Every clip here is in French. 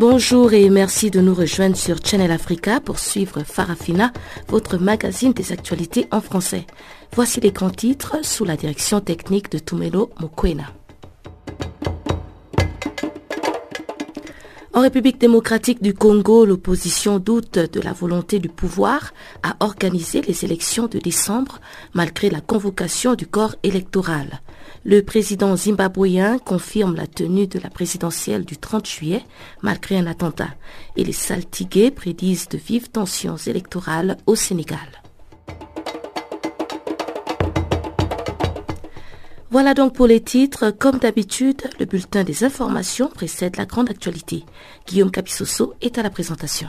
Bonjour et merci de nous rejoindre sur Channel Africa pour suivre Farafina, votre magazine des actualités en français. Voici les grands titres sous la direction technique de Tumelo Mokwena. En République démocratique du Congo, l'opposition doute de la volonté du pouvoir à organiser les élections de décembre malgré la convocation du corps électoral. Le président zimbabwéen confirme la tenue de la présidentielle du 30 juillet malgré un attentat et les saltigués prédisent de vives tensions électorales au Sénégal. Voilà donc pour les titres. Comme d'habitude, le bulletin des informations précède la grande actualité. Guillaume Capissoso est à la présentation.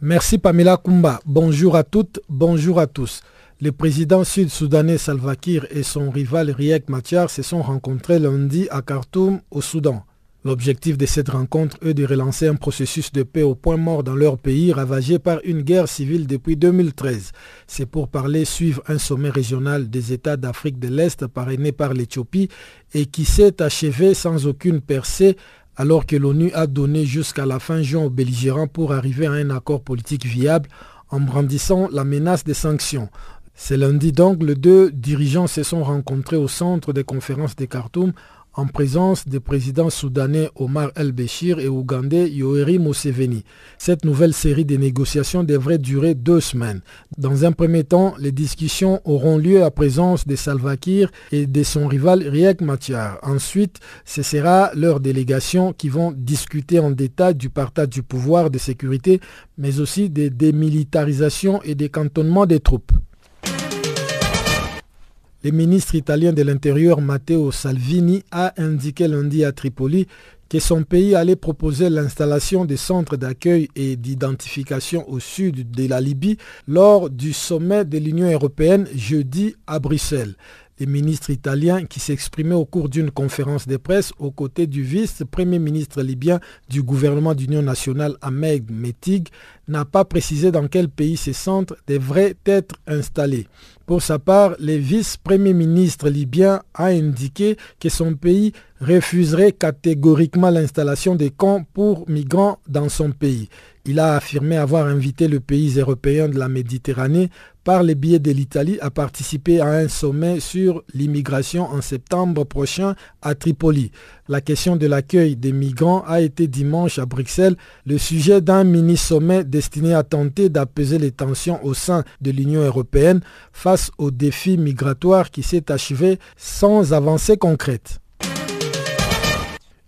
Merci Pamela Kumba. Bonjour à toutes, bonjour à tous. Le président sud-soudanais Salva Kiir et son rival Riek Machar se sont rencontrés lundi à Khartoum, au Soudan. L'objectif de cette rencontre est de relancer un processus de paix au point mort dans leur pays ravagé par une guerre civile depuis 2013. C'est pour parler suivre un sommet régional des États d'Afrique de l'Est parrainé par l'Éthiopie et qui s'est achevé sans aucune percée alors que l'ONU a donné jusqu'à la fin juin aux belligérants pour arriver à un accord politique viable en brandissant la menace des sanctions. C'est lundi donc, les deux dirigeants se sont rencontrés au centre des conférences de Khartoum en présence des présidents soudanais Omar el-Béchir et ougandais Yoweri Museveni. Cette nouvelle série de négociations devrait durer deux semaines. Dans un premier temps, les discussions auront lieu à présence de Salva Kiir et de son rival Riek Machar. Ensuite, ce sera leurs délégations qui vont discuter en détail du partage du pouvoir de sécurité, mais aussi des démilitarisations et des cantonnements des troupes. Le ministre italien de l'Intérieur Matteo Salvini a indiqué lundi à Tripoli que son pays allait proposer l'installation des centres d'accueil et d'identification au sud de la Libye lors du sommet de l'Union européenne jeudi à Bruxelles. Le ministre italien qui s'exprimait au cours d'une conférence de presse aux côtés du vice-premier ministre libyen du gouvernement d'union nationale Ahmed Metig n'a pas précisé dans quel pays ces centres devraient être installés. Pour sa part, le vice-premier ministre libyen a indiqué que son pays refuserait catégoriquement l'installation des camps pour migrants dans son pays. Il a affirmé avoir invité le pays européen de la Méditerranée par le biais de l'Italie à participer à un sommet sur l'immigration en septembre prochain à Tripoli. La question de l'accueil des migrants a été dimanche à Bruxelles le sujet d'un mini-sommet destiné à tenter d'apaiser les tensions au sein de l'Union européenne face au défi migratoire qui s'est achevé sans avancée concrète.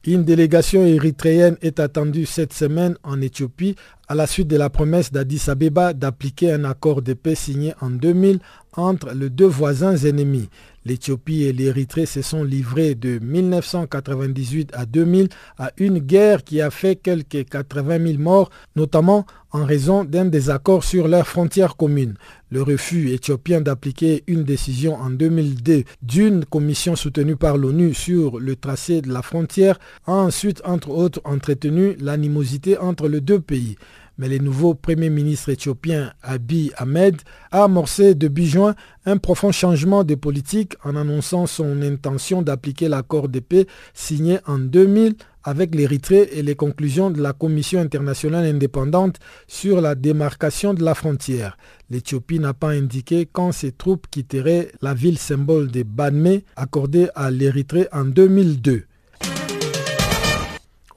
Une délégation érythréenne est attendue cette semaine en Éthiopie à la suite de la promesse d'Addis Abeba d'appliquer un accord de paix signé en 2000 entre les deux voisins ennemis. L'Éthiopie et l'Érythrée se sont livrés de 1998 à 2000 à une guerre qui a fait quelques 80 000 morts, notamment en raison d'un désaccord sur leurs frontières communes. Le refus éthiopien d'appliquer une décision en 2002 d'une commission soutenue par l'ONU sur le tracé de la frontière a ensuite, entre autres, entretenu l'animosité entre les deux pays mais le nouveau Premier ministre éthiopien Abiy Ahmed a amorcé depuis juin un profond changement de politique en annonçant son intention d'appliquer l'accord de paix signé en 2000 avec l'Érythrée et les conclusions de la Commission internationale indépendante sur la démarcation de la frontière. L'Éthiopie n'a pas indiqué quand ses troupes quitteraient la ville symbole de Badme accordée à l'Érythrée en 2002.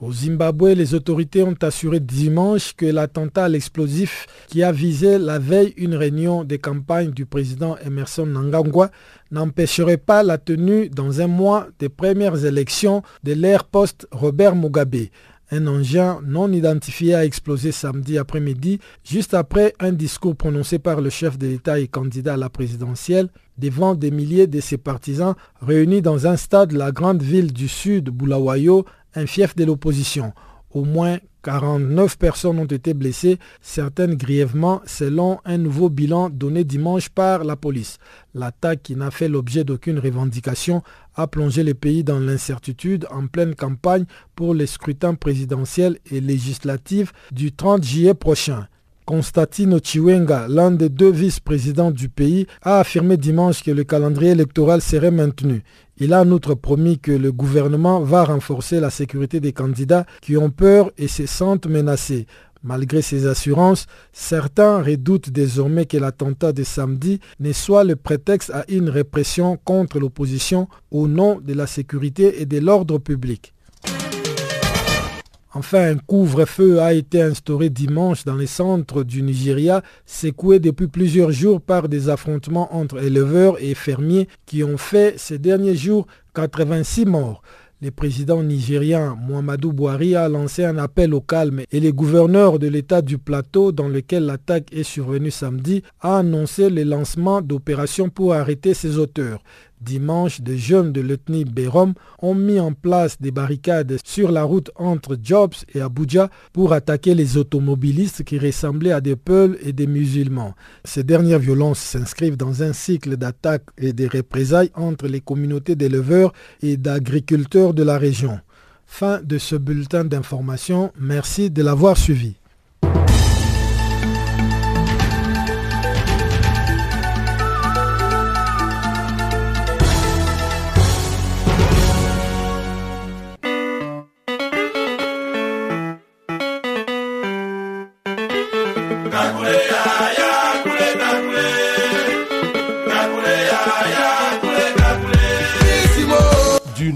Au Zimbabwe, les autorités ont assuré dimanche que l'attentat à l'explosif qui a visé la veille une réunion de campagne du président Emerson Nangangwa n'empêcherait pas la tenue dans un mois des premières élections de l'ère post-Robert Mugabe. Un engin non identifié a explosé samedi après-midi, juste après un discours prononcé par le chef de l'État et candidat à la présidentielle devant des milliers de ses partisans réunis dans un stade de la grande ville du sud, Bulawayo, un fief de l'opposition. Au moins 49 personnes ont été blessées, certaines grièvement, selon un nouveau bilan donné dimanche par la police. L'attaque, qui n'a fait l'objet d'aucune revendication, a plongé le pays dans l'incertitude en pleine campagne pour les scrutins présidentiels et législatifs du 30 juillet prochain. Constantino Chiwenga, l'un des deux vice-présidents du pays, a affirmé dimanche que le calendrier électoral serait maintenu. Il a en outre promis que le gouvernement va renforcer la sécurité des candidats qui ont peur et se sentent menacés. Malgré ces assurances, certains redoutent désormais que l'attentat de samedi ne soit le prétexte à une répression contre l'opposition au nom de la sécurité et de l'ordre public. Enfin, un couvre-feu a été instauré dimanche dans les centres du Nigeria, secoué depuis plusieurs jours par des affrontements entre éleveurs et fermiers qui ont fait ces derniers jours 86 morts. Le président nigérien Muhammadu Buhari a lancé un appel au calme et le gouverneur de l'État du plateau dans lequel l'attaque est survenue samedi a annoncé le lancement d'opérations pour arrêter ses auteurs. Dimanche, des jeunes de l'ethnie Bérom ont mis en place des barricades sur la route entre Jobs et Abuja pour attaquer les automobilistes qui ressemblaient à des Peuls et des musulmans. Ces dernières violences s'inscrivent dans un cycle d'attaques et de représailles entre les communautés d'éleveurs et d'agriculteurs de la région. Fin de ce bulletin d'information. Merci de l'avoir suivi.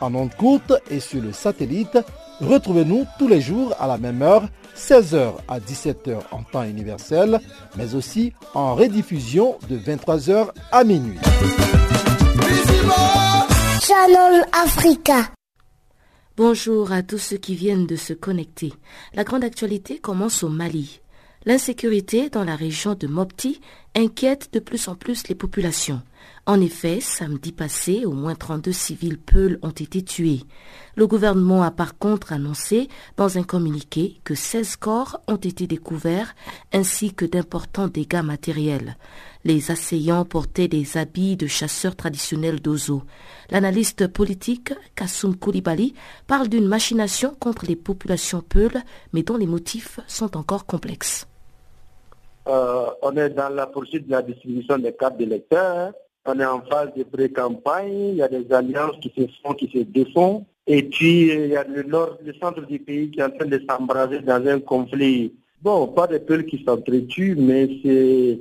En ondes courtes et sur le satellite, retrouvez-nous tous les jours à la même heure, 16h à 17h en temps universel, mais aussi en rediffusion de 23h à minuit. Channel Africa. Bonjour à tous ceux qui viennent de se connecter. La grande actualité commence au Mali. L'insécurité dans la région de Mopti inquiète de plus en plus les populations. En effet, samedi passé, au moins 32 civils Peuls ont été tués. Le gouvernement a par contre annoncé dans un communiqué que 16 corps ont été découverts ainsi que d'importants dégâts matériels. Les assaillants portaient des habits de chasseurs traditionnels d'Ozo. L'analyste politique Kassoum Koulibaly parle d'une machination contre les populations Peuls, mais dont les motifs sont encore complexes. Euh, on est dans la poursuite de la distribution des cartes d'électeurs. On est en phase de pré-campagne. Il y a des alliances qui se font, qui se défont. Et puis, il y a le centre du pays qui est en train de s'embraser dans un conflit. Bon, pas des peuples qui s'entretuent, mais c'est...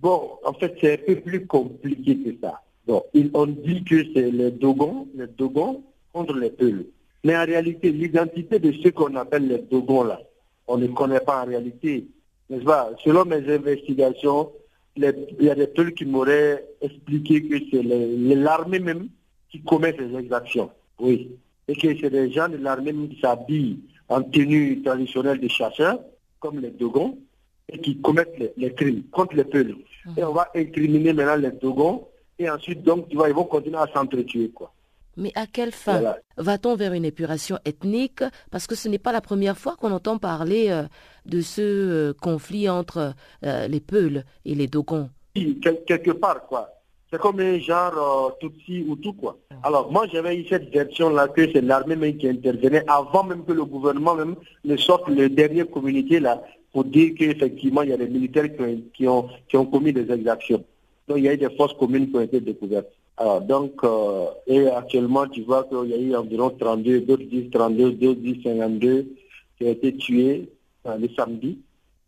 Bon, en fait, c'est un peu plus compliqué que ça. Bon, on dit que c'est les Dogons, les Dogons contre les peuples. Mais en réalité, l'identité de ceux qu'on appelle les Dogons, là, on ne connaît pas en réalité. N'est-ce pas? Selon mes investigations, il y a des peuples qui m'auraient expliqué que c'est l'armée même qui commet ces exactions. Oui. Et que c'est des gens de l'armée qui s'habillent en tenue traditionnelle des chasseurs, comme les Dogons, et qui commettent les, crimes contre les peuples. Et on va incriminer maintenant les Dogons, et ensuite, donc, tu vois, ils vont continuer à s'entretuer, quoi. Mais à quelle fin Va-t-on vers une épuration ethnique? Parce que ce n'est pas la première fois qu'on entend parler euh, de ce euh, conflit entre euh, les Peuls et les Dogons. quelque part, quoi. C'est comme un genre Tutsi ou tout, quoi. Alors, moi, j'avais eu cette version-là que c'est l'armée même qui intervenait avant même que le gouvernement même ne sorte le dernier communiqué, là, pour dire qu'effectivement, il y a des militaires qui ont, qui ont, qui ont commis des exactions. Donc, il y a eu des forces communes qui ont été découvertes. Alors, donc, euh, et actuellement, tu vois qu'il y a eu environ 32, d'autres disent 32, d'autres disent 52 qui ont été tués le samedi.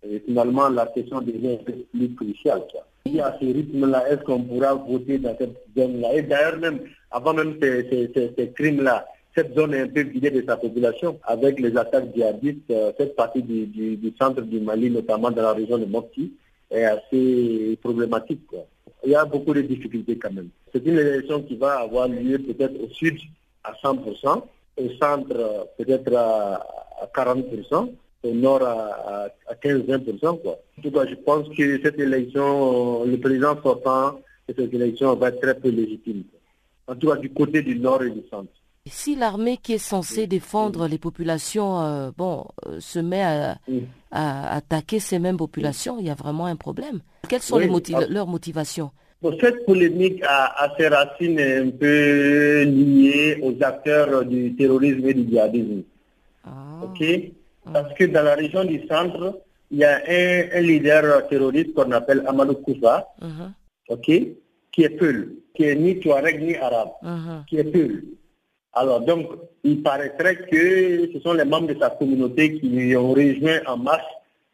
Et finalement, la question devient un peu plus cruciale. Si à ce rythme-là, est-ce qu'on pourra voter dans cette zone-là? Et d'ailleurs, même avant même ces, crimes-là, cette zone est un peu vidée de sa population avec les attaques djihadistes. Euh, cette partie du, du, centre du Mali, notamment dans la région de Mopti, est assez problématique. Quoi. Il y a beaucoup de difficultés quand même. C'est une élection qui va avoir lieu peut-être au sud à 100%, au centre peut-être à 40%, au nord à, 15-20%. Quoi. En tout cas, je pense que cette élection, le président sortant de cette élection va être très peu légitime. En tout cas, du côté du nord et du centre. Si l'armée qui est censée défendre les populations euh, bon, euh, se met à, attaquer ces mêmes populations, il y a vraiment un problème. Quelles sont les ah. leurs motivations? Cette polémique a, a, ses racines un peu liées aux acteurs du terrorisme et du djihadisme. Ah. Parce que dans la région du centre, il y a un, leader terroriste qu'on appelle Amadou Koufa, uh-huh. qui est Peul, qui est ni Touareg ni Arabe, uh-huh. qui est Peul. Alors donc, il paraîtrait que ce sont les membres de sa communauté qui ont rejoint en masse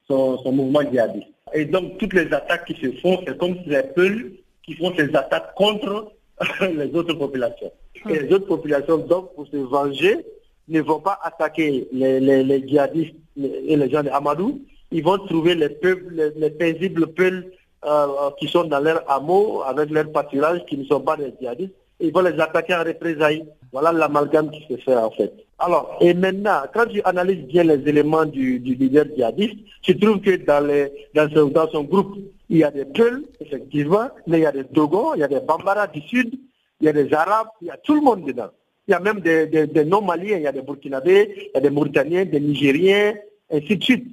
son, mouvement djihadiste. Et donc, toutes les attaques qui se font, c'est comme si les Peuls qui font ces attaques contre les autres populations. Et les autres populations, donc, pour se venger, ne vont pas attaquer les, les, djihadistes et les gens de Amadou, ils vont trouver les peuples, les, paisibles peuples euh, qui sont dans leur hameau, avec leur pâturage, qui ne sont pas des djihadistes, ils vont les attaquer en représailles. Voilà l'amalgame qui se fait en fait. Alors, et maintenant, quand tu analyses bien les éléments du, du leader djihadiste, tu trouves que dans, les, dans, son, dans son groupe, il y a des Peuls, effectivement, mais il y a des Dogons, il y a des Bambara du Sud, il y a des Arabes, il y a tout le monde dedans. Il y a même des, des, non-maliens, il y a des Burkinabés, il y a des Mauritaniens, des Nigériens, ainsi de suite.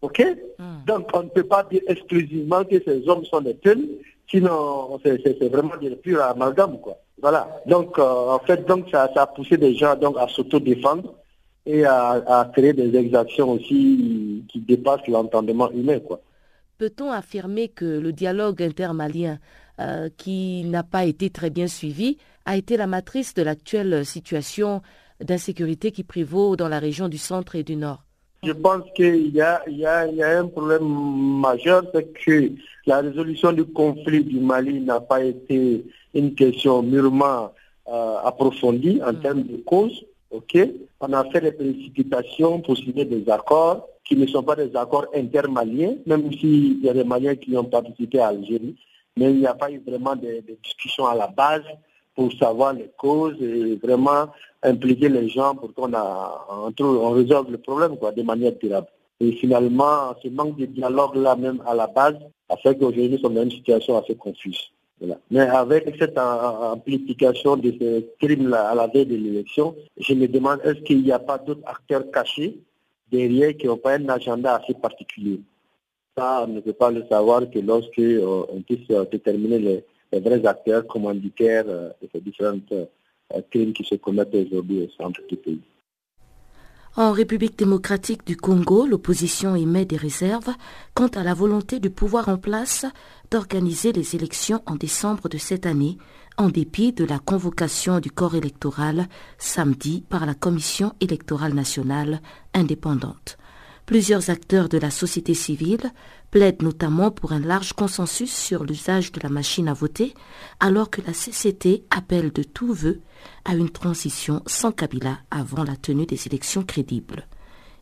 OK? Hmm. Donc, on ne peut pas dire exclusivement que ces hommes sont des tels, sinon c'est vraiment des purs amalgames, quoi. Voilà. Donc, euh, en fait, donc ça, ça, a poussé des gens donc, à s'auto-défendre et à, à, créer des exactions aussi qui dépassent l'entendement humain, quoi. Peut-on affirmer que le dialogue intermalien, euh, qui n'a pas été très bien suivi, a été la matrice de l'actuelle situation d'insécurité qui prévaut dans la région du centre et du nord? Je pense qu'il y, a, un problème majeur, c'est que la résolution du conflit du Mali n'a pas été une question mûrement euh, approfondie en mm. termes de cause. On a fait des précipitations pour signer des accords qui ne sont pas des accords intermaliens, même s'il y a des Maliens qui ont participé à Algérie, mais il n'y a pas eu vraiment de discussions à la base pour savoir les causes et vraiment impliquer les gens pour qu'on on résolve le problème quoi, de manière durable. Et finalement, ce manque de dialogue-là même à la base a fait qu'aujourd'hui sommes dans une situation assez confuse. Mais avec cette amplification de ces crimes-là à la veille de l'élection, je me demande est-ce qu'il n'y a pas d'autres acteurs cachés derrière qui n'ont pas un agenda assez particulier? Ça, on ne peut pas le savoir que lorsque euh, on puisse euh, déterminer les, vrais acteurs commanditaires euh, de ces différentes euh, crimes qui se commettent aujourd'hui au centre du pays. En République démocratique du Congo, l'opposition émet des réserves quant à la volonté du pouvoir en place d'organiser les élections en décembre de cette année, en dépit de la convocation du corps électoral samedi par la Commission électorale nationale indépendante. Plusieurs acteurs de la société civile plaident notamment pour un large consensus sur l'usage de la machine à voter, alors que la CCT appelle de tout vœu à une transition sans Kabila avant la tenue des élections crédibles.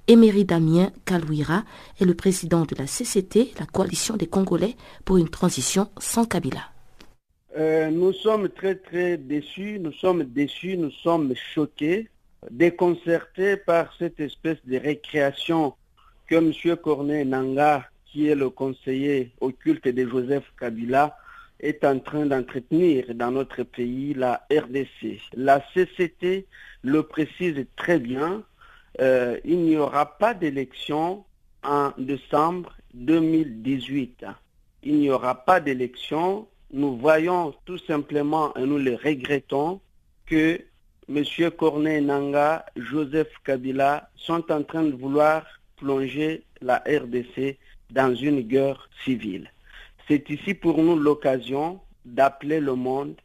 Émery Damien Kalouira est le président de la CCT, la coalition des Congolais pour une transition sans Kabila. Euh, nous sommes très très déçus, nous sommes déçus, nous sommes choqués, déconcertés par cette espèce de récréation que M. Cornet Nanga, qui est le conseiller occulte de Joseph Kabila, est en train d'entretenir dans notre pays la RDC. La CCT le précise très bien, euh, il n'y aura pas d'élection en décembre 2018. Il n'y aura pas d'élection. Nous voyons tout simplement, et nous le regrettons, que M. Cornet Nanga, Joseph Kabila sont en train de vouloir plonger la RDC dans une guerre civile. C'est ici pour nous l'occasion d'appeler le monde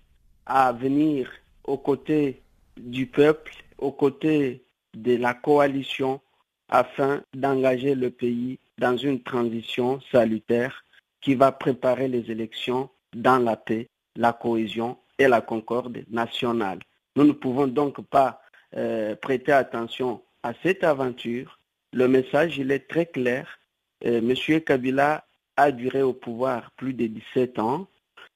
à venir aux côtés du peuple, aux côtés de la coalition afin d'engager le pays dans une transition salutaire qui va préparer les élections dans la paix, la cohésion et la concorde nationale. Nous ne pouvons donc pas euh, prêter attention à cette aventure. Le message, il est très clair. Euh, Monsieur Kabila a duré au pouvoir plus de 17 ans.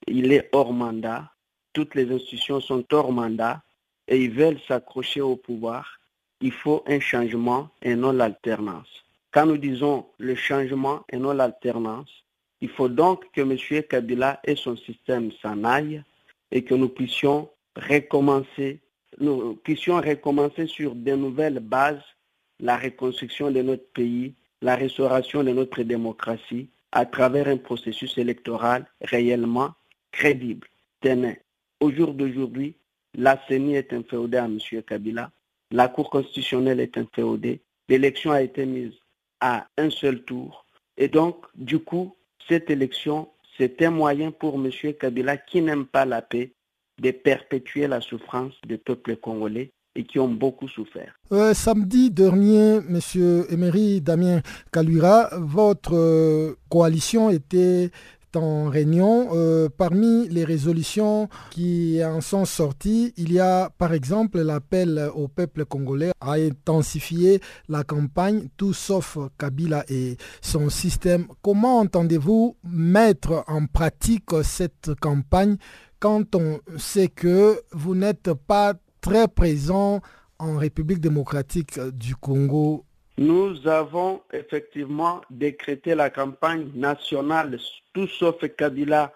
Il est hors mandat. Toutes les institutions sont hors mandat et ils veulent s'accrocher au pouvoir. Il faut un changement et non l'alternance. Quand nous disons le changement et non l'alternance, il faut donc que M. Kabila et son système s'en aillent et que nous puissions recommencer, nous puissions recommencer sur de nouvelles bases la reconstruction de notre pays, la restauration de notre démocratie à travers un processus électoral réellement crédible. Tenez, au jour d'aujourd'hui, la CENI est inféodée à M. Kabila, la Cour constitutionnelle est inféodée, l'élection a été mise à un seul tour, et donc, du coup, cette élection, c'est un moyen pour M. Kabila qui n'aime pas la paix de perpétuer la souffrance des peuples congolais et qui ont beaucoup souffert. Euh, samedi dernier, M. Emery Damien Kaluira, votre euh, coalition était en réunion. Euh, parmi les résolutions qui en sont sorties, il y a par exemple l'appel au peuple congolais à intensifier la campagne tout sauf Kabila et son système. Comment entendez-vous mettre en pratique cette campagne quand on sait que vous n'êtes pas très présent en République démocratique du Congo Nous avons effectivement décrété la campagne nationale tout sauf Kabila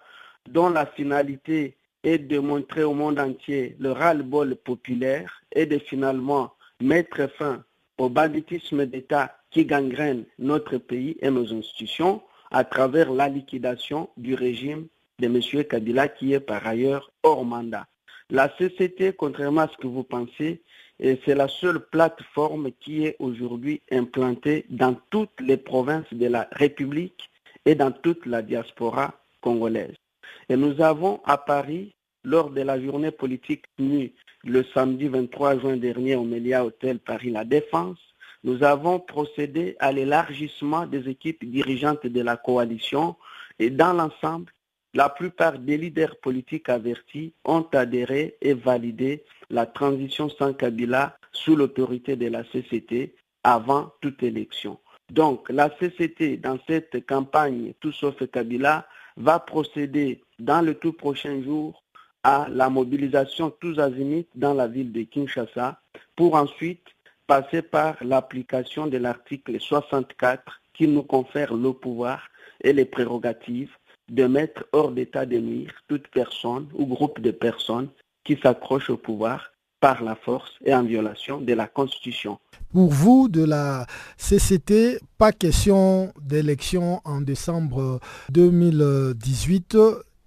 dont la finalité est de montrer au monde entier le ras-le-bol populaire et de finalement mettre fin au banditisme d'État qui gangrène notre pays et nos institutions à travers la liquidation du régime de M. Kabila qui est par ailleurs hors mandat. La CCT, contrairement à ce que vous pensez, c'est la seule plateforme qui est aujourd'hui implantée dans toutes les provinces de la République et dans toute la diaspora congolaise. Et nous avons à Paris, lors de la journée politique tenue le samedi 23 juin dernier au Melia Hôtel Paris La Défense, nous avons procédé à l'élargissement des équipes dirigeantes de la coalition et dans l'ensemble, la plupart des leaders politiques avertis ont adhéré et validé la transition sans Kabila sous l'autorité de la CCT avant toute élection. Donc la CCT, dans cette campagne Tout sauf Kabila, va procéder dans le tout prochain jour à la mobilisation tous azimuts dans la ville de Kinshasa pour ensuite passer par l'application de l'article 64 qui nous confère le pouvoir et les prérogatives de mettre hors d'état de nuire toute personne ou groupe de personnes qui s'accrochent au pouvoir par la force et en violation de la Constitution. Pour vous, de la CCT, pas question d'élection en décembre 2018.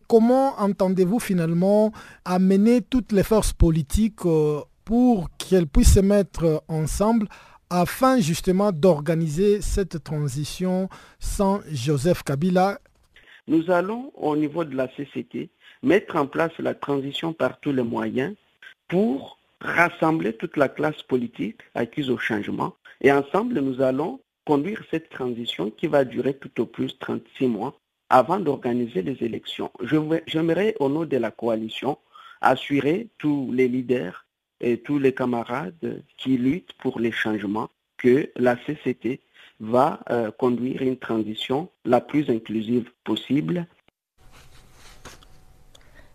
Comment entendez-vous finalement amener toutes les forces politiques euh, pour qu'elles puissent se mettre ensemble afin justement d'organiser cette transition sans Joseph Kabila nous allons, au niveau de la CCT, mettre en place la transition par tous les moyens pour rassembler toute la classe politique acquise au changement. Et ensemble, nous allons conduire cette transition qui va durer tout au plus 36 mois avant d'organiser les élections. J'aimerais, au nom de la coalition, assurer tous les leaders et tous les camarades qui luttent pour les changements que la CCT va euh, conduire une transition la plus inclusive possible.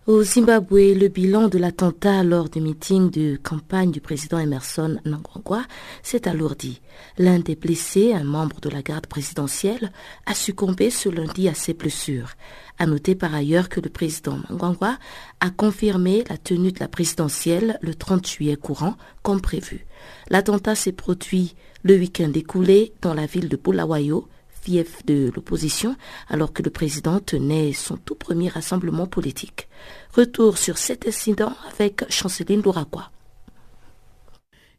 Au Zimbabwe, le bilan de l'attentat lors du meeting de campagne du président Emerson Mnangagwa s'est alourdi. L'un des blessés, un membre de la garde présidentielle, a succombé ce lundi à ses blessures. À noter par ailleurs que le président Mnangagwa a confirmé la tenue de la présidentielle le 30 juillet courant, comme prévu. L'attentat s'est produit le week-end écoulé dans la ville de Bulawayo, fief de l'opposition, alors que le président tenait son tout premier rassemblement politique. Retour sur cet incident avec Chanceline Louraqua.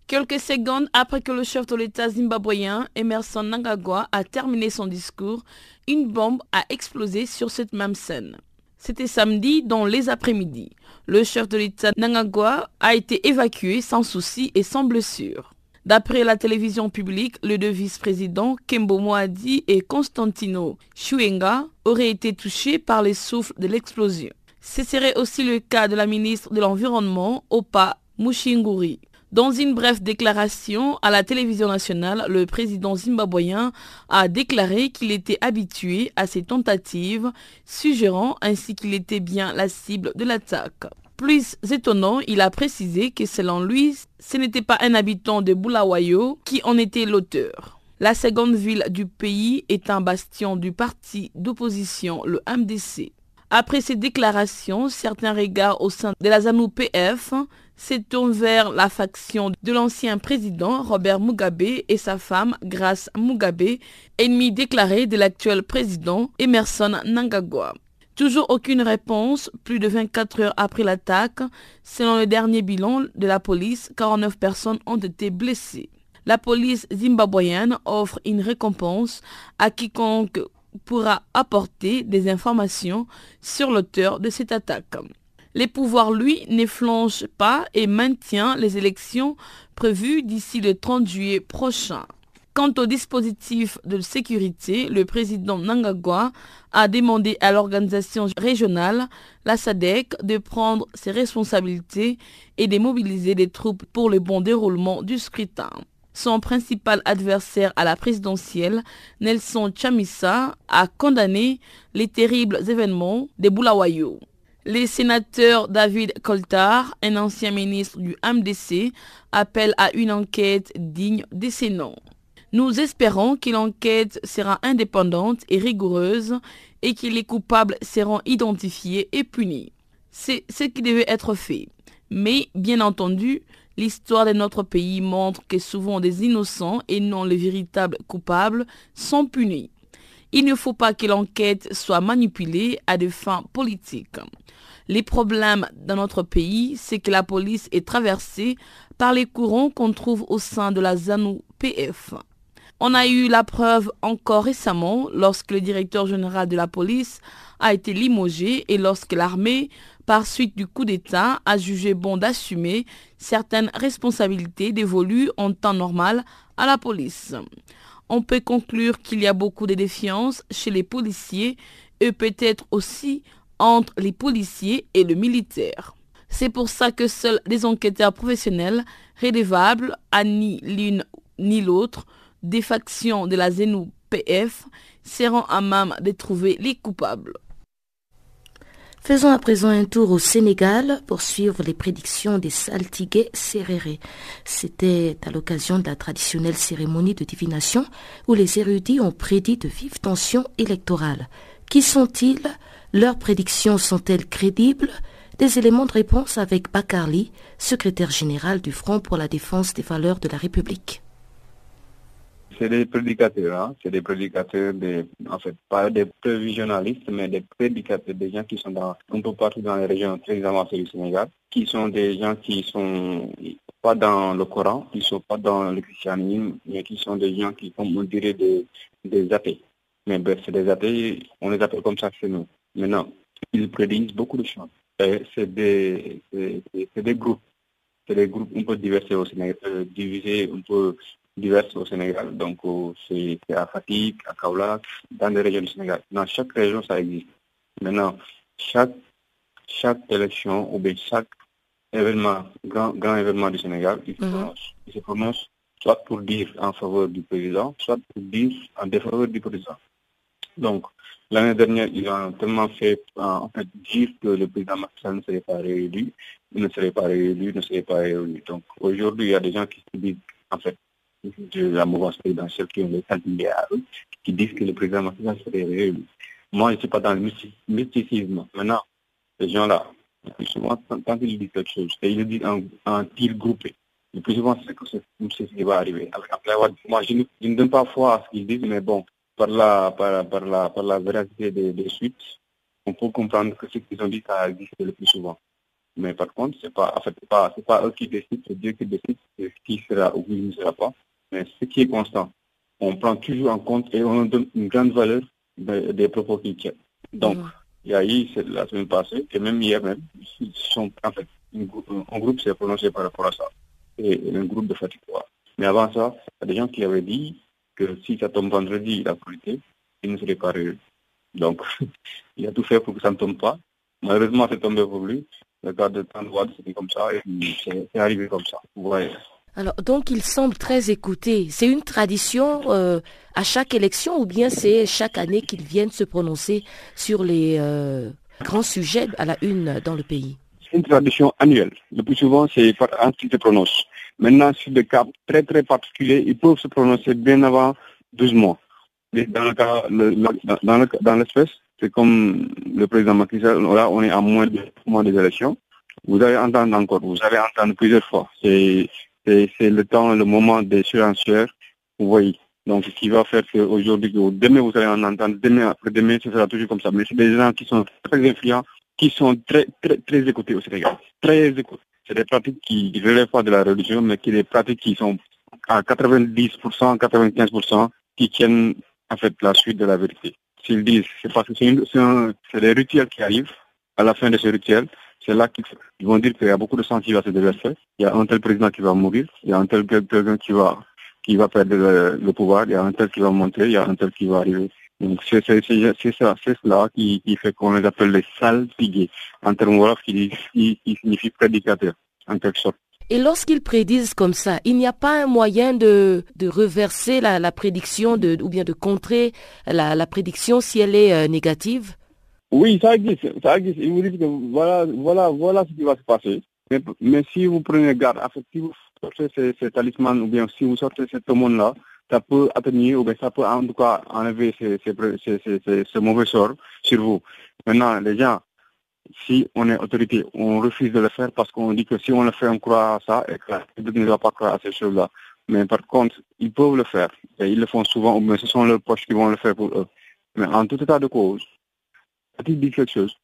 Quelques secondes après que le chef de l'État zimbabwéen, Emerson Nangagwa, a terminé son discours, une bombe a explosé sur cette même scène. C'était samedi dans les après-midi. Le chef de l'État Nangagwa a été évacué sans souci et sans blessure. D'après la télévision publique, les deux vice-présidents Kembo Moadi et Constantino Chuenga auraient été touchés par les souffles de l'explosion. Ce serait aussi le cas de la ministre de l'Environnement, Opa Mushinguri. Dans une brève déclaration à la télévision nationale, le président zimbabwéen a déclaré qu'il était habitué à ces tentatives, suggérant ainsi qu'il était bien la cible de l'attaque. Plus étonnant, il a précisé que selon lui, ce n'était pas un habitant de Bulawayo qui en était l'auteur. La seconde ville du pays est un bastion du parti d'opposition, le MDC. Après ces déclarations, certains regards au sein de la ZANU-PF se tournent vers la faction de l'ancien président Robert Mugabe et sa femme Grace Mugabe, ennemi déclaré de l'actuel président Emerson Nangagwa. Toujours aucune réponse, plus de 24 heures après l'attaque. Selon le dernier bilan de la police, 49 personnes ont été blessées. La police zimbabwéenne offre une récompense à quiconque pourra apporter des informations sur l'auteur de cette attaque. Les pouvoirs, lui, ne flanchent pas et maintient les élections prévues d'ici le 30 juillet prochain. Quant au dispositif de sécurité, le président Nangagwa a demandé à l'organisation régionale, la SADEC, de prendre ses responsabilités et de mobiliser des troupes pour le bon déroulement du scrutin. Son principal adversaire à la présidentielle, Nelson Chamisa, a condamné les terribles événements de Bulawayo. Les sénateurs David Coltard, un ancien ministre du MDC, appellent à une enquête digne de ces noms. Nous espérons que l'enquête sera indépendante et rigoureuse et que les coupables seront identifiés et punis. C'est ce qui devait être fait. Mais, bien entendu, l'histoire de notre pays montre que souvent des innocents et non les véritables coupables sont punis. Il ne faut pas que l'enquête soit manipulée à des fins politiques. Les problèmes dans notre pays, c'est que la police est traversée par les courants qu'on trouve au sein de la ZANU-PF. On a eu la preuve encore récemment lorsque le directeur général de la police a été limogé et lorsque l'armée, par suite du coup d'État, a jugé bon d'assumer certaines responsabilités dévolues en temps normal à la police. On peut conclure qu'il y a beaucoup de défiance chez les policiers et peut-être aussi entre les policiers et le militaire. C'est pour ça que seuls des enquêteurs professionnels, rédevables à ni l'une ni l'autre, des factions de la ZENU-PF seront à même de trouver les coupables. Faisons à présent un tour au Sénégal pour suivre les prédictions des saltigués serrérés. C'était à l'occasion de la traditionnelle cérémonie de divination où les érudits ont prédit de vives tensions électorales. Qui sont-ils? Leurs prédictions sont-elles crédibles? Des éléments de réponse avec Bakarli, secrétaire général du Front pour la défense des valeurs de la République c'est des prédicateurs, hein. c'est des prédicateurs, des, en fait, pas des prévisionnalistes, mais des prédicateurs, des gens qui sont dans, un peu partout dans les régions très avancées du Sénégal, qui sont des gens qui sont pas dans le Coran, qui sont pas dans le christianisme, mais qui sont des gens qui, comme on dirait, des, des athées. Mais c'est des athées, on les appelle comme ça chez nous. Maintenant, ils prédisent beaucoup de choses. C'est des, des groupes. C'est des groupes un peu divisés au Sénégal, euh, divisés un peu diverses au Sénégal. Donc, c'est à Fatigue, à Kaolack, dans les régions du Sénégal. Dans chaque région, ça existe. Maintenant, chaque, chaque élection ou bien chaque événement, grand, grand événement du Sénégal, il, se prononce soit pour dire en faveur du président, soit pour dire en défaveur du président. Donc, l'année dernière, ils ont tellement fait, en fait, dire que le président Maxime ne serait pas réélu, il ne serait pas réélu, ne serait pas réélu. Donc, aujourd'hui, il y a des gens qui se disent, en fait, de la mouvance présidentielle qui ont les candidats à eux, qui disent que le président Macky serait réélu. Moi, je ne suis pas dans le mysticisme. Maintenant, ces gens-là, souvent, quand ils disent quelque chose, et ils le disent en, en tir groupé, le plus souvent, c'est que c'est ce qui va arriver. Moi, je ne, donne pas foi à ce qu'ils disent, mais bon, par la, par, par la, par la véracité des, suites, on peut comprendre que ce qu'ils ont dit, ça existe le plus souvent. Mais par contre, c'est pas, en fait, pas, c'est pas eux qui décident, c'est Dieu qui décide qui sera ou qui ne sera pas. Mais ce qui est constant, on prend toujours en compte et on donne une grande valeur des, propos qu'ils tiennent. Donc, Il y a eu la semaine passée, et même hier même, ils sont, en fait, un groupe s'est prononcé par rapport à ça. Et un groupe de fatigue. Mais avant ça, il y a des gens qui avaient dit que si ça tombe vendredi, la priorité, il ne serait pas réuni. Donc, il a tout fait pour que ça ne tombe pas. Malheureusement, c'est tombé pour lui. Le cas de Tanwad, c'était comme ça, et c'est arrivé comme ça. Vous voyez. Alors, donc, il semble très écouté. C'est une tradition euh, à chaque élection ou bien c'est chaque année qu'ils viennent se prononcer sur les euh, grands sujets à la une dans le pays? C'est une tradition annuelle. Le plus souvent, c'est un qui se prononce. Maintenant, sur des cas très, très particuliers, ils peuvent se prononcer bien avant 12 mois. Mais dans le cas, dans l'espèce, c'est comme le président Macky Sall, là, on est à moins de mois des élections. Vous allez entendre encore, vous allez entendre plusieurs fois. C'est c'est le temps, le moment des surenchères, vous voyez. Donc, ce qui va faire qu'aujourd'hui, demain, vous allez en entendre, demain, après-demain, ce sera toujours comme ça. Mais c'est des gens qui sont très influents, qui sont très, très, très écoutés au Sénégal. Très écoutés. C'est des pratiques qui ne relèvent pas de la religion, mais qui des pratiques qui sont à 90%, 95%, qui tiennent, en fait, la suite de la vérité. S'ils disent, c'est parce que c'est des rituels qui arrivent. À la fin de ce rituel, c'est là qu'ils vont dire qu'il y a beaucoup de sang qui va se déverser. Il y a un tel président qui va mourir, il y a un tel quelqu'un qui va qui va perdre le, pouvoir, il y a un tel qui va monter, il y a un tel qui va arriver. Donc c'est ça, c'est cela qui, fait qu'on les appelle les saltigués, en termes wolof qui, qui, qui signifie prédicateur, en quelque sorte. Et lorsqu'ils prédisent comme ça, il n'y a pas un moyen de, de reverser la, la prédiction de, ou bien de contrer la, la prédiction si elle est euh, négative? Oui, ça existe, ça existe. Ils vous disent que voilà, voilà, voilà ce qui va se passer. Mais, si vous prenez garde, si vous sortez ces, talismans ou bien si vous sortez ce monde-là, ça peut atténuer ou bien ça peut en tout cas enlever ce mauvais sort sur vous. Maintenant, les gens, si on est autorité, on refuse de le faire parce qu'on dit que si on le fait, on croit à ça et que la ne va pas croire à ces choses-là. Mais par contre, ils peuvent le faire. Et ils le font souvent, ou bien ce sont leurs poches qui vont le faire pour eux. Mais en tout état de cause, dit quelque chose,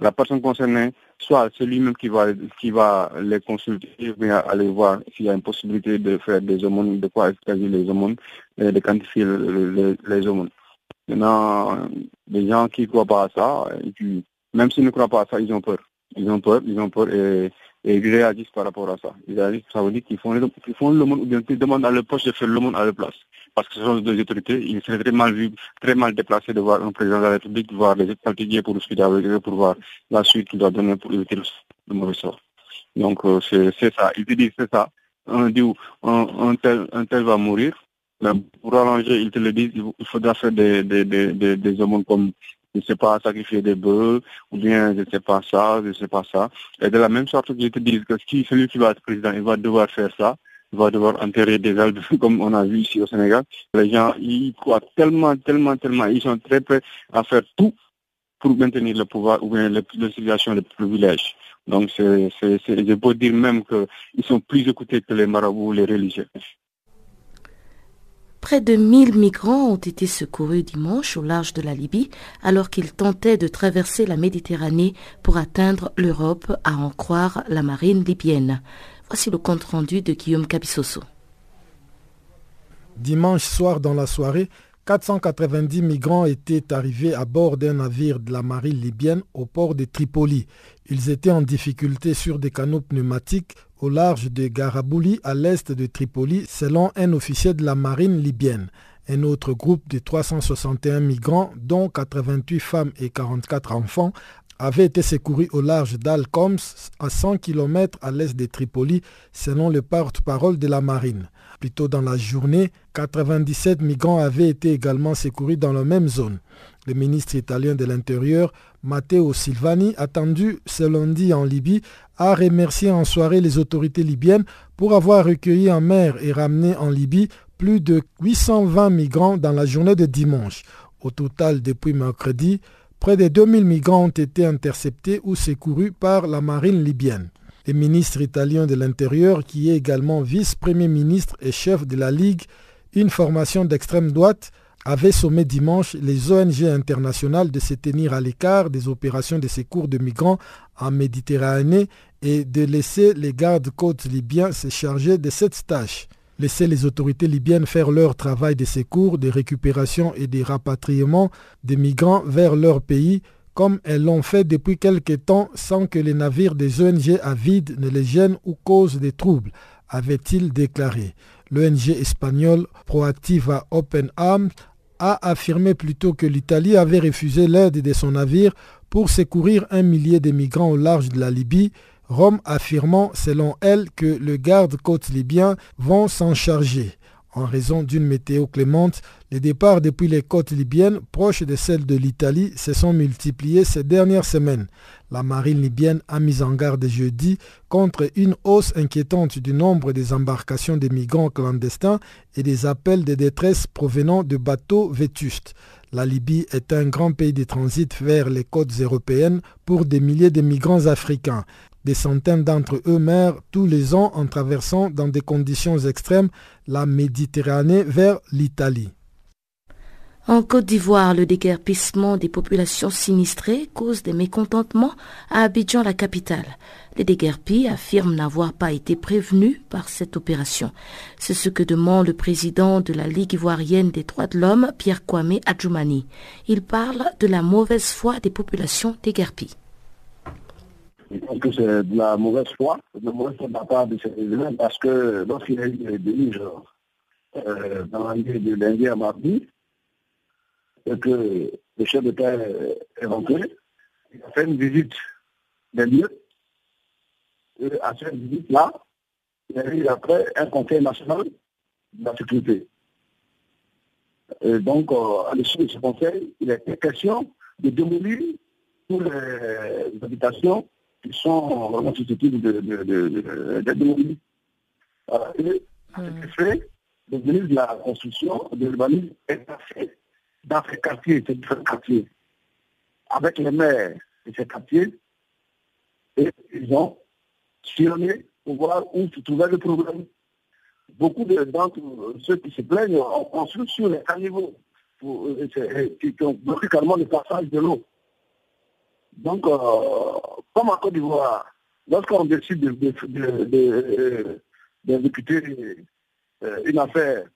la personne concernée, soit c'est lui-même qui va, qui va les consulter, ou aller voir s'il y a une possibilité de faire des aumônes, de quoi extraire les aumônes, et de quantifier les, les. Maintenant, les gens qui ne croient pas à ça, même s'ils ne croient pas à ça, ils ont peur. Ils ont peur, ils ont peur et, ils réagissent par rapport à ça. Ils réagissent, ça veut dire qu'ils font, ils font le monde, ou bien qu'ils demandent à leur poste de faire le monde à leur place parce que ce sont deux autorités, il serait très mal vu, très mal déplacé de voir un président de la République, voir les saltigués pour discuter avec eux, pour voir la suite qu'il doit donner pour éviter le, mauvais sort. Donc euh, c'est ça, il te dit c'est ça. Un dit un, tel, un tel va mourir, mais pour allonger, il te le dit, il faudra faire des, des, des, des, des comme je ne sais pas, sacrifier des bœufs, ou bien je ne sais pas ça, je ne sais pas ça. Et de la même sorte qu'ils te disent que celui qui va être président, il va devoir faire ça, va devoir enterrer des algues comme on a vu ici au Sénégal. Les gens, ils croient tellement, tellement, tellement, ils sont très prêts à faire tout pour maintenir le pouvoir ou bien l'utilisation des privilèges. Donc, c'est, je peux dire même qu'ils sont plus écoutés que les marabouts ou les religieux. Près de 1000 migrants ont été secourus dimanche au large de la Libye alors qu'ils tentaient de traverser la Méditerranée pour atteindre l'Europe, à en croire la marine libyenne. Voici le compte rendu de Guillaume Cabissoso. Dimanche soir dans la soirée, 490 migrants étaient arrivés à bord d'un navire de la marine libyenne au port de Tripoli. Ils étaient en difficulté sur des canaux pneumatiques au large de Garabouli à l'est de Tripoli selon un officier de la marine libyenne. Un autre groupe de 361 migrants, dont 88 femmes et 44 enfants, avait été secouru au large d'Al-Koms, à 100 km à l'est de Tripoli, selon le porte-parole de la marine. Plus tôt dans la journée, 97 migrants avaient été également secourus dans la même zone. Le ministre italien de l'Intérieur, Matteo Silvani, attendu ce lundi en Libye, a remercié en soirée les autorités libyennes pour avoir recueilli en mer et ramené en Libye plus de 820 migrants dans la journée de dimanche. Au total, depuis mercredi, Près de 2000 migrants ont été interceptés ou secourus par la marine libyenne. Le ministre italien de l'Intérieur, qui est également vice-premier ministre et chef de la Ligue, une formation d'extrême droite, avait sommé dimanche les ONG internationales de se tenir à l'écart des opérations de secours de migrants en Méditerranée et de laisser les gardes-côtes libyens se charger de cette tâche. Laisser les autorités libyennes faire leur travail de secours, de récupération et de rapatriement des migrants vers leur pays, comme elles l'ont fait depuis quelque temps sans que les navires des ONG avides ne les gênent ou causent des troubles, avait-il déclaré. L'ONG espagnole Proactiva Open Arms a affirmé plutôt que l'Italie avait refusé l'aide de son navire pour secourir un millier de migrants au large de la Libye, Rome affirmant selon elle que le garde-côte libyen vont s'en charger. En raison d'une météo clémente, les départs depuis les côtes libyennes, proches de celles de l'Italie, se sont multipliés ces dernières semaines. La marine libyenne a mis en garde jeudi contre une hausse inquiétante du nombre des embarcations de migrants clandestins et des appels de détresse provenant de bateaux vétustes. La Libye est un grand pays de transit vers les côtes européennes pour des milliers de migrants africains. Des centaines d'entre eux meurent tous les ans en traversant dans des conditions extrêmes la Méditerranée vers l'Italie. En Côte d'Ivoire, le déguerpissement des populations sinistrées cause des mécontentements à Abidjan, la capitale. Les déguerpis affirment n'avoir pas été prévenus par cette opération. C'est ce que demande le président de la Ligue ivoirienne des droits de l'homme, Pierre Kwame Adjoumani. Il parle de la mauvaise foi des populations déguerpies. Je pense que c'est de la mauvaise foi, de la mauvaise foi de la part de ces éléments, parce que lorsqu'il a eu des délits euh, dans l'année de lundi à mardi, et que le chef d'État est rentré, il a fait une visite des lieux, et à cette visite-là, il y a eu après un conseil national de la sécurité. Et donc, euh, à l'issue de ce conseil, il a été question de démolir toutes les habitations qui sont vraiment susceptibles d'être de, de, de, de voilà. Et à cet effet, le ministre de la Construction, de l'urbanisme, est passé dans ces quartiers, ces différents quartiers, avec les maires de ces quartiers, et ils ont sillonné pour voir où se trouvait le problème. Beaucoup d'entre ceux qui se plaignent ont construit sur les caniveaux pour, qui ont bloqué carrément le passage de l'eau. Donc, euh, comme en Côte d'Ivoire, lorsqu'on décide d'exécuter de, de, euh, une affaire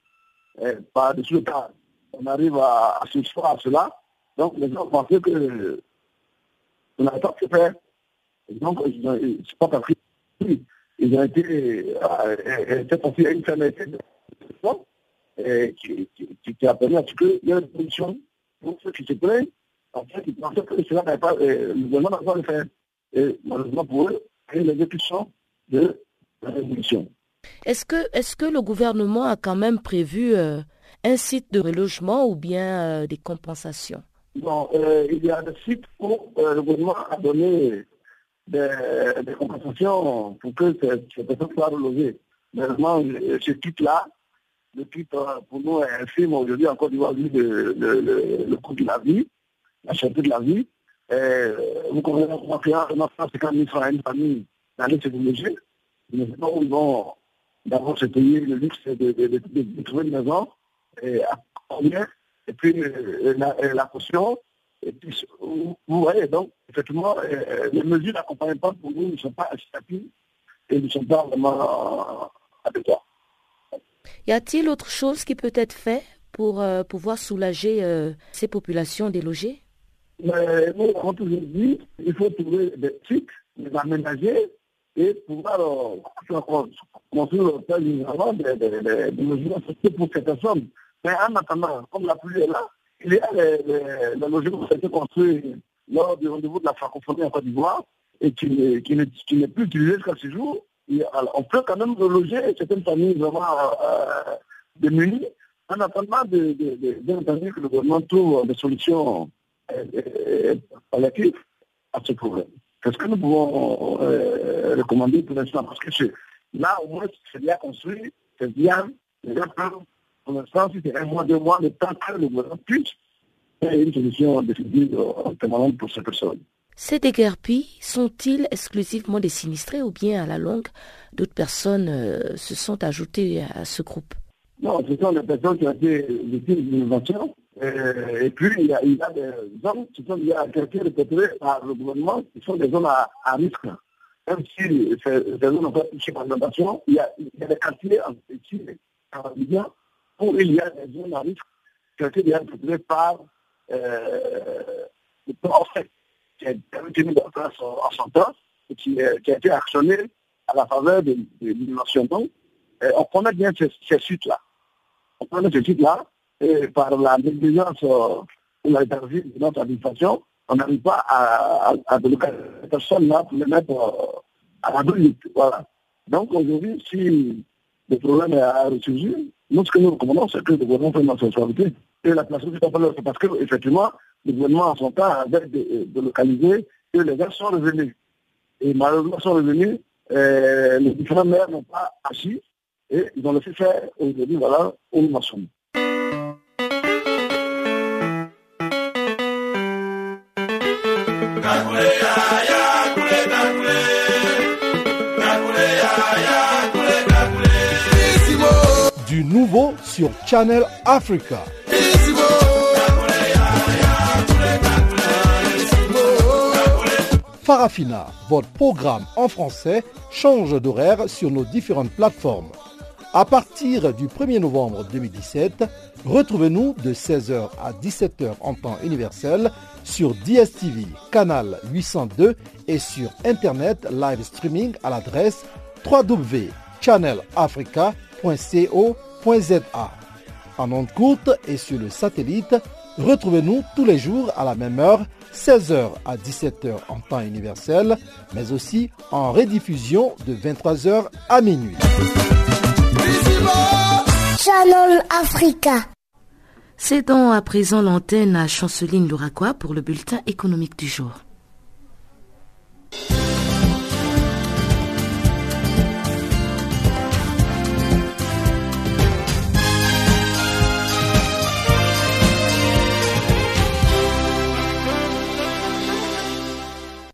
euh, par-dessus le cadre, on arrive à, à se à cela. Donc, les gens pensaient que on n'avait pas pu faire. Et donc, c'est pas compris. Ils ont été, c'est aussi une fermeté de qui, qui, qui a permis à ce qu'il y ait une solution pour ceux qui se plaignent en fait, ils pensaient que cela n'avait pas, euh, le gouvernement n'avait pas le faire. Et malheureusement pour eux, a l'exécution de la révolution. Est-ce que, est que le gouvernement a quand même prévu euh, un site de relogement ou bien euh, des compensations? Non, euh, il y a des sites où le gouvernement a donné des, des compensations pour que ces, ces personnes soient relogées. Malheureusement, ce titre-là, le titre pour nous est infime aujourd'hui encore d'Ivoire vu le, le, le, le coût de la vie la cherté de la vie. Euh, vous comprenez France, c'est quand même à une famille d'aller se déménager. Mais pas où ils vont d'abord se payer le luxe de, trouver une maison, et à combien, et puis euh, la, la, caution. Et puis, vous, voyez, donc, effectivement, euh, les mesures d'accompagnement pour nous ne sont pas incitatives et ne sont pas vraiment adéquates. Y a-t-il autre chose qui peut être fait pour euh, pouvoir soulager euh, ces populations délogées? Mais nous avons toujours dit qu'il faut trouver des sites, les aménager et pouvoir euh, construire des, des, des, des logements sociaux pour ces personnes. Mais en attendant, comme la pluie est là, il y a les, logements qui ont été construits lors du rendez-vous de la francophonie en Côte d'Ivoire et qui, n'est plus utilisé jusqu'à ce jour. On peut quand même reloger certaines familles vraiment euh, démunies en attendant de, de, que le gouvernement trouve des solutions relative à ce problème. Qu'est-ce que nous pouvons euh, recommander pour l'instant? Parce que là, au moins, c'est bien construit, c'est bien, les gens peuvent, pour l'instant, si c'est un mois, deux mois, le temps que le gouvernement puisse faire une solution définitive permanente pour ces personnes. Ces déguerpis sont-ils exclusivement des sinistrés ou bien à la longue, d'autres personnes euh, se sont ajoutées à ce groupe? Non, ce sont des personnes qui ont été victimes d'une invention euh, et puis, il y, a, il y a des zones qui sont liées à quelqu'un répertoriées par le gouvernement, qui sont des zones à, à risque. Même si ces zones n'ont pas touché par il, y a des quartiers ici, en Libyen, où il y a des zones à risque qui ont été par euh, le plan qui a tenu place en son temps et qui, qui, a été actionné à la faveur de, de on connaît bien ces, ces sites-là. On connaît ces sites-là et par la négligence ou la de notre administration, on n'arrive pas à, à, à les personnes là pour les mettre à la brûle. Voilà. Donc aujourd'hui, si le problème est à ressurgir, nous, ce que nous recommandons, c'est que le gouvernement prenne la responsabilité et la place du c'est parce qu'effectivement, le gouvernement en son temps avait de, de, localiser que les gens sont revenus. Et malheureusement, sont revenus, euh, les différents maires n'ont pas agi et ils ont laissé faire aujourd'hui, voilà, où nous en sommes. Du nouveau sur Channel Africa. Farafina, votre programme en français, change d'horaire sur nos différentes plateformes. À partir du 1er novembre 2017, retrouvez-nous de 16h à 17h en temps universel sur DSTV, canal 802 et sur Internet live streaming à l'adresse www.channelafrica.co.za. En ondes courte et sur le satellite, retrouvez-nous tous les jours à la même heure 16h à 17h en temps universel, mais aussi en rediffusion de 23h à minuit. Channel Africa. Cédons à présent l'antenne à Chanceline Louraquois pour le bulletin économique du jour.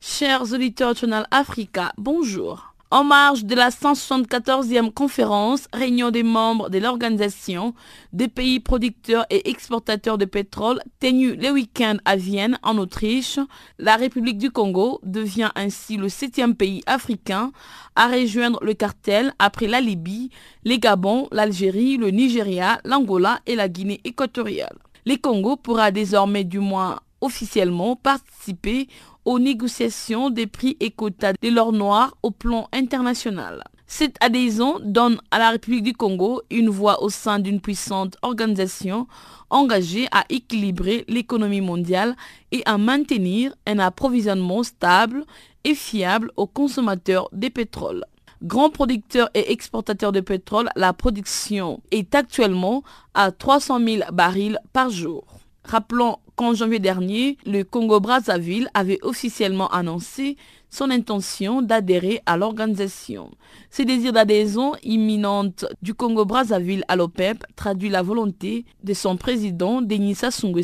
Chers auditeurs de Channel Africa, bonjour. En marge de la 174e conférence, réunion des membres de l'Organisation des pays producteurs et exportateurs de pétrole, tenue le week-end à Vienne, en Autriche, la République du Congo devient ainsi le septième pays africain à rejoindre le cartel après la Libye, les Gabon, l'Algérie, le Nigeria, l'Angola et la Guinée équatoriale. Le Congo pourra désormais du moins officiellement participer aux négociations des prix et quotas de l'or noir au plan international. Cette adhésion donne à la République du Congo une voix au sein d'une puissante organisation engagée à équilibrer l'économie mondiale et à maintenir un approvisionnement stable et fiable aux consommateurs de pétrole. Grand producteur et exportateur de pétrole, la production est actuellement à 300 000 barils par jour. Rappelons qu'en janvier dernier, le Congo-Brazzaville avait officiellement annoncé son intention d'adhérer à l'organisation. Ce désir d'adhésion imminente du Congo-Brazzaville à l'OPEP traduit la volonté de son président, Denis Sassou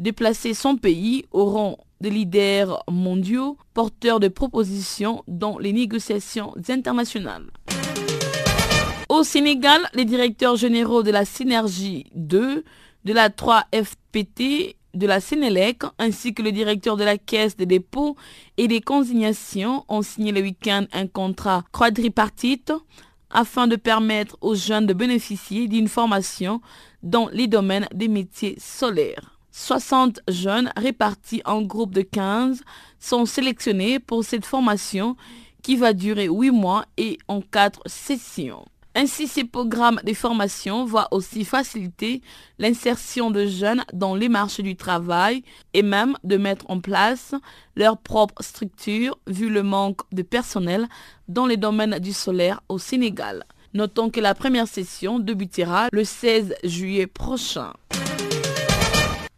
de placer son pays au rang de leaders mondiaux porteurs de propositions dans les négociations internationales. Au Sénégal, les directeurs généraux de la Synergie 2 de la 3FPT de la Sénélec ainsi que le directeur de la Caisse des dépôts et des consignations ont signé le week-end un contrat quadripartite afin de permettre aux jeunes de bénéficier d'une formation dans les domaines des métiers solaires. 60 jeunes répartis en groupes de 15 sont sélectionnés pour cette formation qui va durer 8 mois et en 4 sessions. Ainsi, ces programmes de formation vont aussi faciliter l'insertion de jeunes dans les marchés du travail et même de mettre en place leur propre structure vu le manque de personnel dans les domaines du solaire au Sénégal. Notons que la première session débutera le 16 juillet prochain.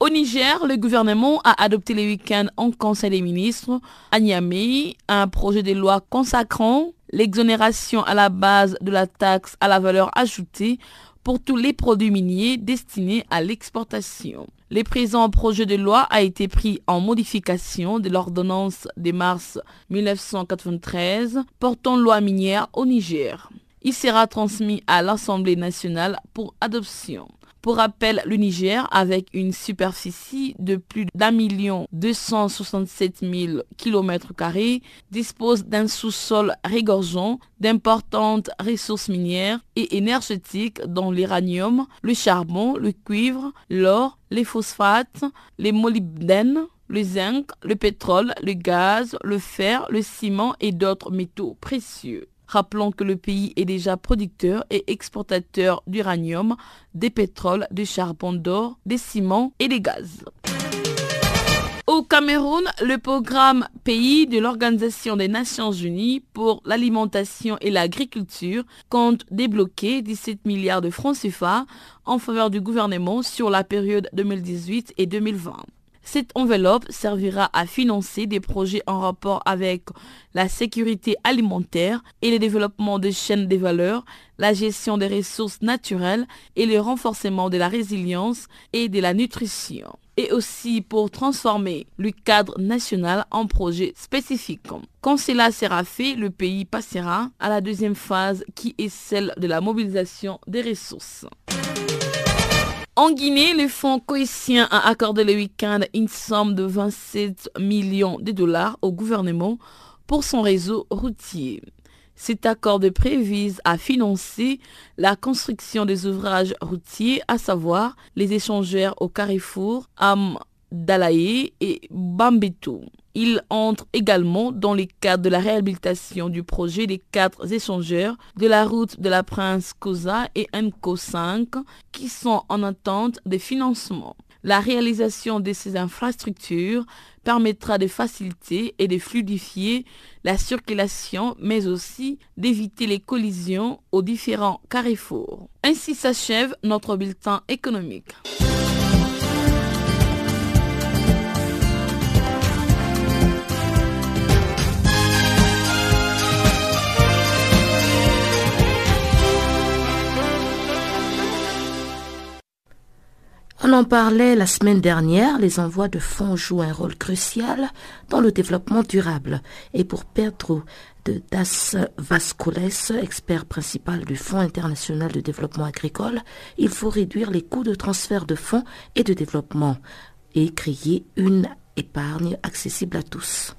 Au Niger, le gouvernement a adopté le week-end en Conseil des ministres à Niamey un projet de loi consacrant l'exonération à la base de la taxe à la valeur ajoutée pour tous les produits miniers destinés à l'exportation. Le présent projet de loi a été pris en modification de l'ordonnance de mars 1993 portant loi minière au Niger. Il sera transmis à l'Assemblée nationale pour adoption. Pour rappel, le Niger, avec une superficie de plus d'un million 267 000 km dispose d'un sous-sol régorgeant d'importantes ressources minières et énergétiques dont l'uranium, le charbon, le cuivre, l'or, les phosphates, les molybdènes, le zinc, le pétrole, le gaz, le fer, le ciment et d'autres métaux précieux. Rappelons que le pays est déjà producteur et exportateur d'uranium, des pétroles, du charbon d'or, des ciments et des gaz. Au Cameroun, le programme Pays de l'Organisation des Nations Unies pour l'alimentation et l'agriculture compte débloquer 17 milliards de francs CFA en faveur du gouvernement sur la période 2018 et 2020. Cette enveloppe servira à financer des projets en rapport avec la sécurité alimentaire et le développement des chaînes de valeur, la gestion des ressources naturelles et le renforcement de la résilience et de la nutrition. Et aussi pour transformer le cadre national en projet spécifique. Quand cela sera fait, le pays passera à la deuxième phase qui est celle de la mobilisation des ressources. En Guinée, le fonds coïtien a accordé le week-end une somme de 27 millions de dollars au gouvernement pour son réseau routier. Cet accord de vise à financer la construction des ouvrages routiers, à savoir les échangeurs au carrefour Am Dalaé et Bambeto. Il entre également dans le cadre de la réhabilitation du projet des quatre échangeurs de la route de la Prince Cosa et NCO 5 qui sont en attente de financement. La réalisation de ces infrastructures permettra de faciliter et de fluidifier la circulation, mais aussi d'éviter les collisions aux différents carrefours. Ainsi s'achève notre bulletin économique. On en parlait la semaine dernière, les envois de fonds jouent un rôle crucial dans le développement durable. Et pour Pedro de Das Vascoles, expert principal du Fonds international de développement agricole, il faut réduire les coûts de transfert de fonds et de développement et créer une épargne accessible à tous.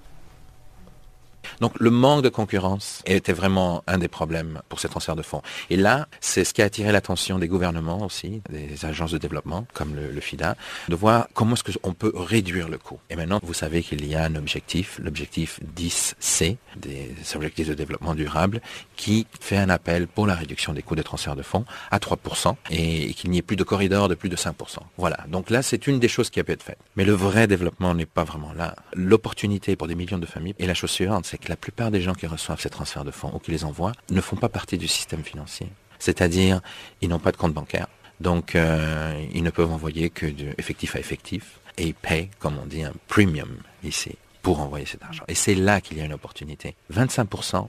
Donc le manque de concurrence était vraiment un des problèmes pour ces transferts de fonds. Et là, c'est ce qui a attiré l'attention des gouvernements aussi, des agences de développement comme le, FIDA, de voir comment est-ce qu'on peut réduire le coût. Et maintenant, vous savez qu'il y a un objectif, l'objectif 10C, des objectifs de développement durable, qui fait un appel pour la réduction des coûts de transfert de fonds à 3% et qu'il n'y ait plus de corridor de plus de 5%. Voilà. Donc là, c'est une des choses qui a pu être faite. Mais le vrai développement n'est pas vraiment là. L'opportunité pour des millions de familles est la chose suivante, c'est que la plupart des gens qui reçoivent ces transferts de fonds ou qui les envoient ne font pas partie du système financier. C'est-à-dire, ils n'ont pas de compte bancaire. Donc, euh, ils ne peuvent envoyer que du effectif à effectif et ils payent, comme on dit, un premium ici pour envoyer cet argent. Et c'est là qu'il y a une opportunité. 25%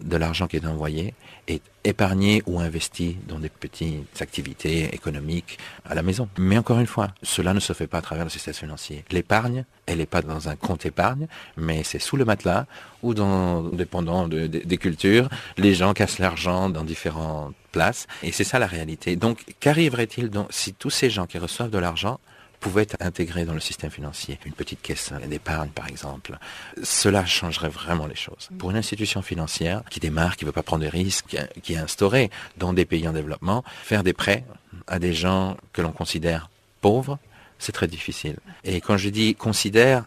de l'argent qui est envoyé est épargné ou investi dans des petites activités économiques à la maison. Mais encore une fois, cela ne se fait pas à travers le système financier. L'épargne, elle n'est pas dans un compte épargne, mais c'est sous le matelas ou dans, dépendant des cultures, les gens cassent l'argent dans différentes places. Et c'est ça la réalité. Donc, qu'arriverait-il si tous ces gens qui reçoivent de l'argent pouvait être intégré dans le système financier, une petite caisse d'épargne par exemple, cela changerait vraiment les choses. Pour une institution financière qui démarre, qui ne veut pas prendre de risques, qui est instaurée dans des pays en développement, faire des prêts à des gens que l'on considère pauvres, c'est très difficile. Et quand je dis considère,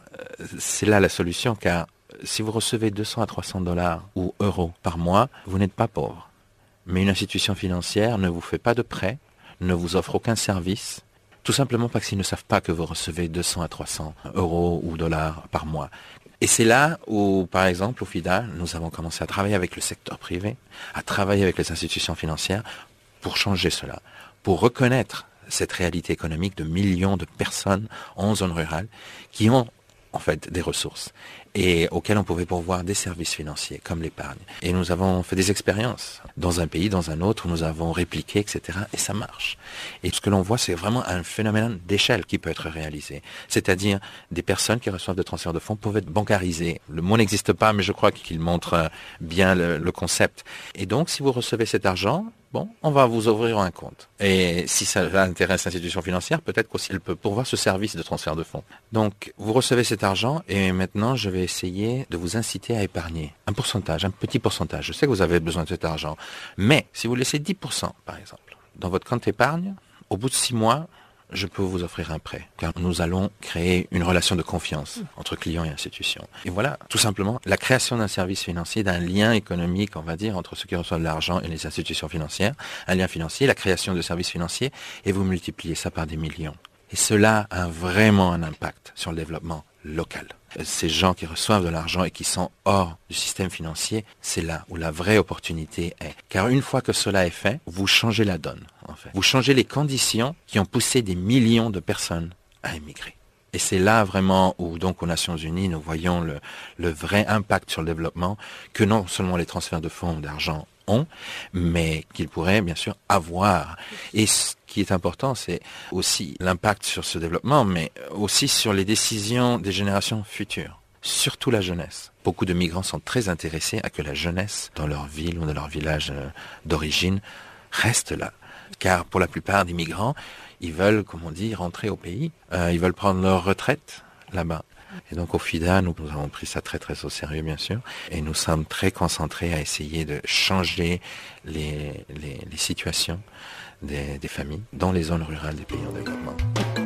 c'est là la solution, car si vous recevez 200 à 300 dollars ou euros par mois, vous n'êtes pas pauvre. Mais une institution financière ne vous fait pas de prêt, ne vous offre aucun service, tout simplement parce qu'ils ne savent pas que vous recevez 200 à 300 euros ou dollars par mois. Et c'est là où, par exemple, au FIDA, nous avons commencé à travailler avec le secteur privé, à travailler avec les institutions financières pour changer cela, pour reconnaître cette réalité économique de millions de personnes en zone rurale qui ont en fait des ressources et auxquelles on pouvait pourvoir des services financiers comme l'épargne. Et nous avons fait des expériences dans un pays, dans un autre, nous avons répliqué, etc. Et ça marche. Et ce que l'on voit, c'est vraiment un phénomène d'échelle qui peut être réalisé. C'est-à-dire des personnes qui reçoivent des transferts de fonds peuvent être bancarisées. Le mot n'existe pas, mais je crois qu'il montre bien le, le concept. Et donc, si vous recevez cet argent, bon, on va vous ouvrir un compte. Et si ça intéresse l'institution financière, peut-être qu'elle peut pourvoir ce service de transfert de fonds. Donc, vous recevez cet argent et maintenant, je vais essayer de vous inciter à épargner un pourcentage, un petit pourcentage. Je sais que vous avez besoin de cet argent. Mais si vous laissez 10%, par exemple, dans votre compte épargne, au bout de six mois, je peux vous offrir un prêt, car nous allons créer une relation de confiance entre clients et institutions. Et voilà, tout simplement, la création d'un service financier, d'un lien économique, on va dire, entre ceux qui reçoivent de l'argent et les institutions financières, un lien financier, la création de services financiers, et vous multipliez ça par des millions. Et cela a vraiment un impact sur le développement local. Ces gens qui reçoivent de l'argent et qui sont hors du système financier, c'est là où la vraie opportunité est. Car une fois que cela est fait, vous changez la donne, en fait. Vous changez les conditions qui ont poussé des millions de personnes à émigrer. Et c'est là vraiment où, donc, aux Nations Unies, nous voyons le, vrai impact sur le développement que non seulement les transferts de fonds d'argent ont, mais qu'ils pourraient bien sûr avoir. Et ce qui est important, c'est aussi l'impact sur ce développement, mais aussi sur les décisions des générations futures, surtout la jeunesse. Beaucoup de migrants sont très intéressés à que la jeunesse, dans leur ville ou dans leur village euh, d'origine, reste là. Car pour la plupart des migrants, ils veulent, comme on dit, rentrer au pays. Euh, ils veulent prendre leur retraite là-bas. Et donc au FIDA, nous, avons pris ça très très au sérieux bien sûr, et nous sommes très concentrés à essayer de changer les, situations des familles dans les zones rurales des pays en développement.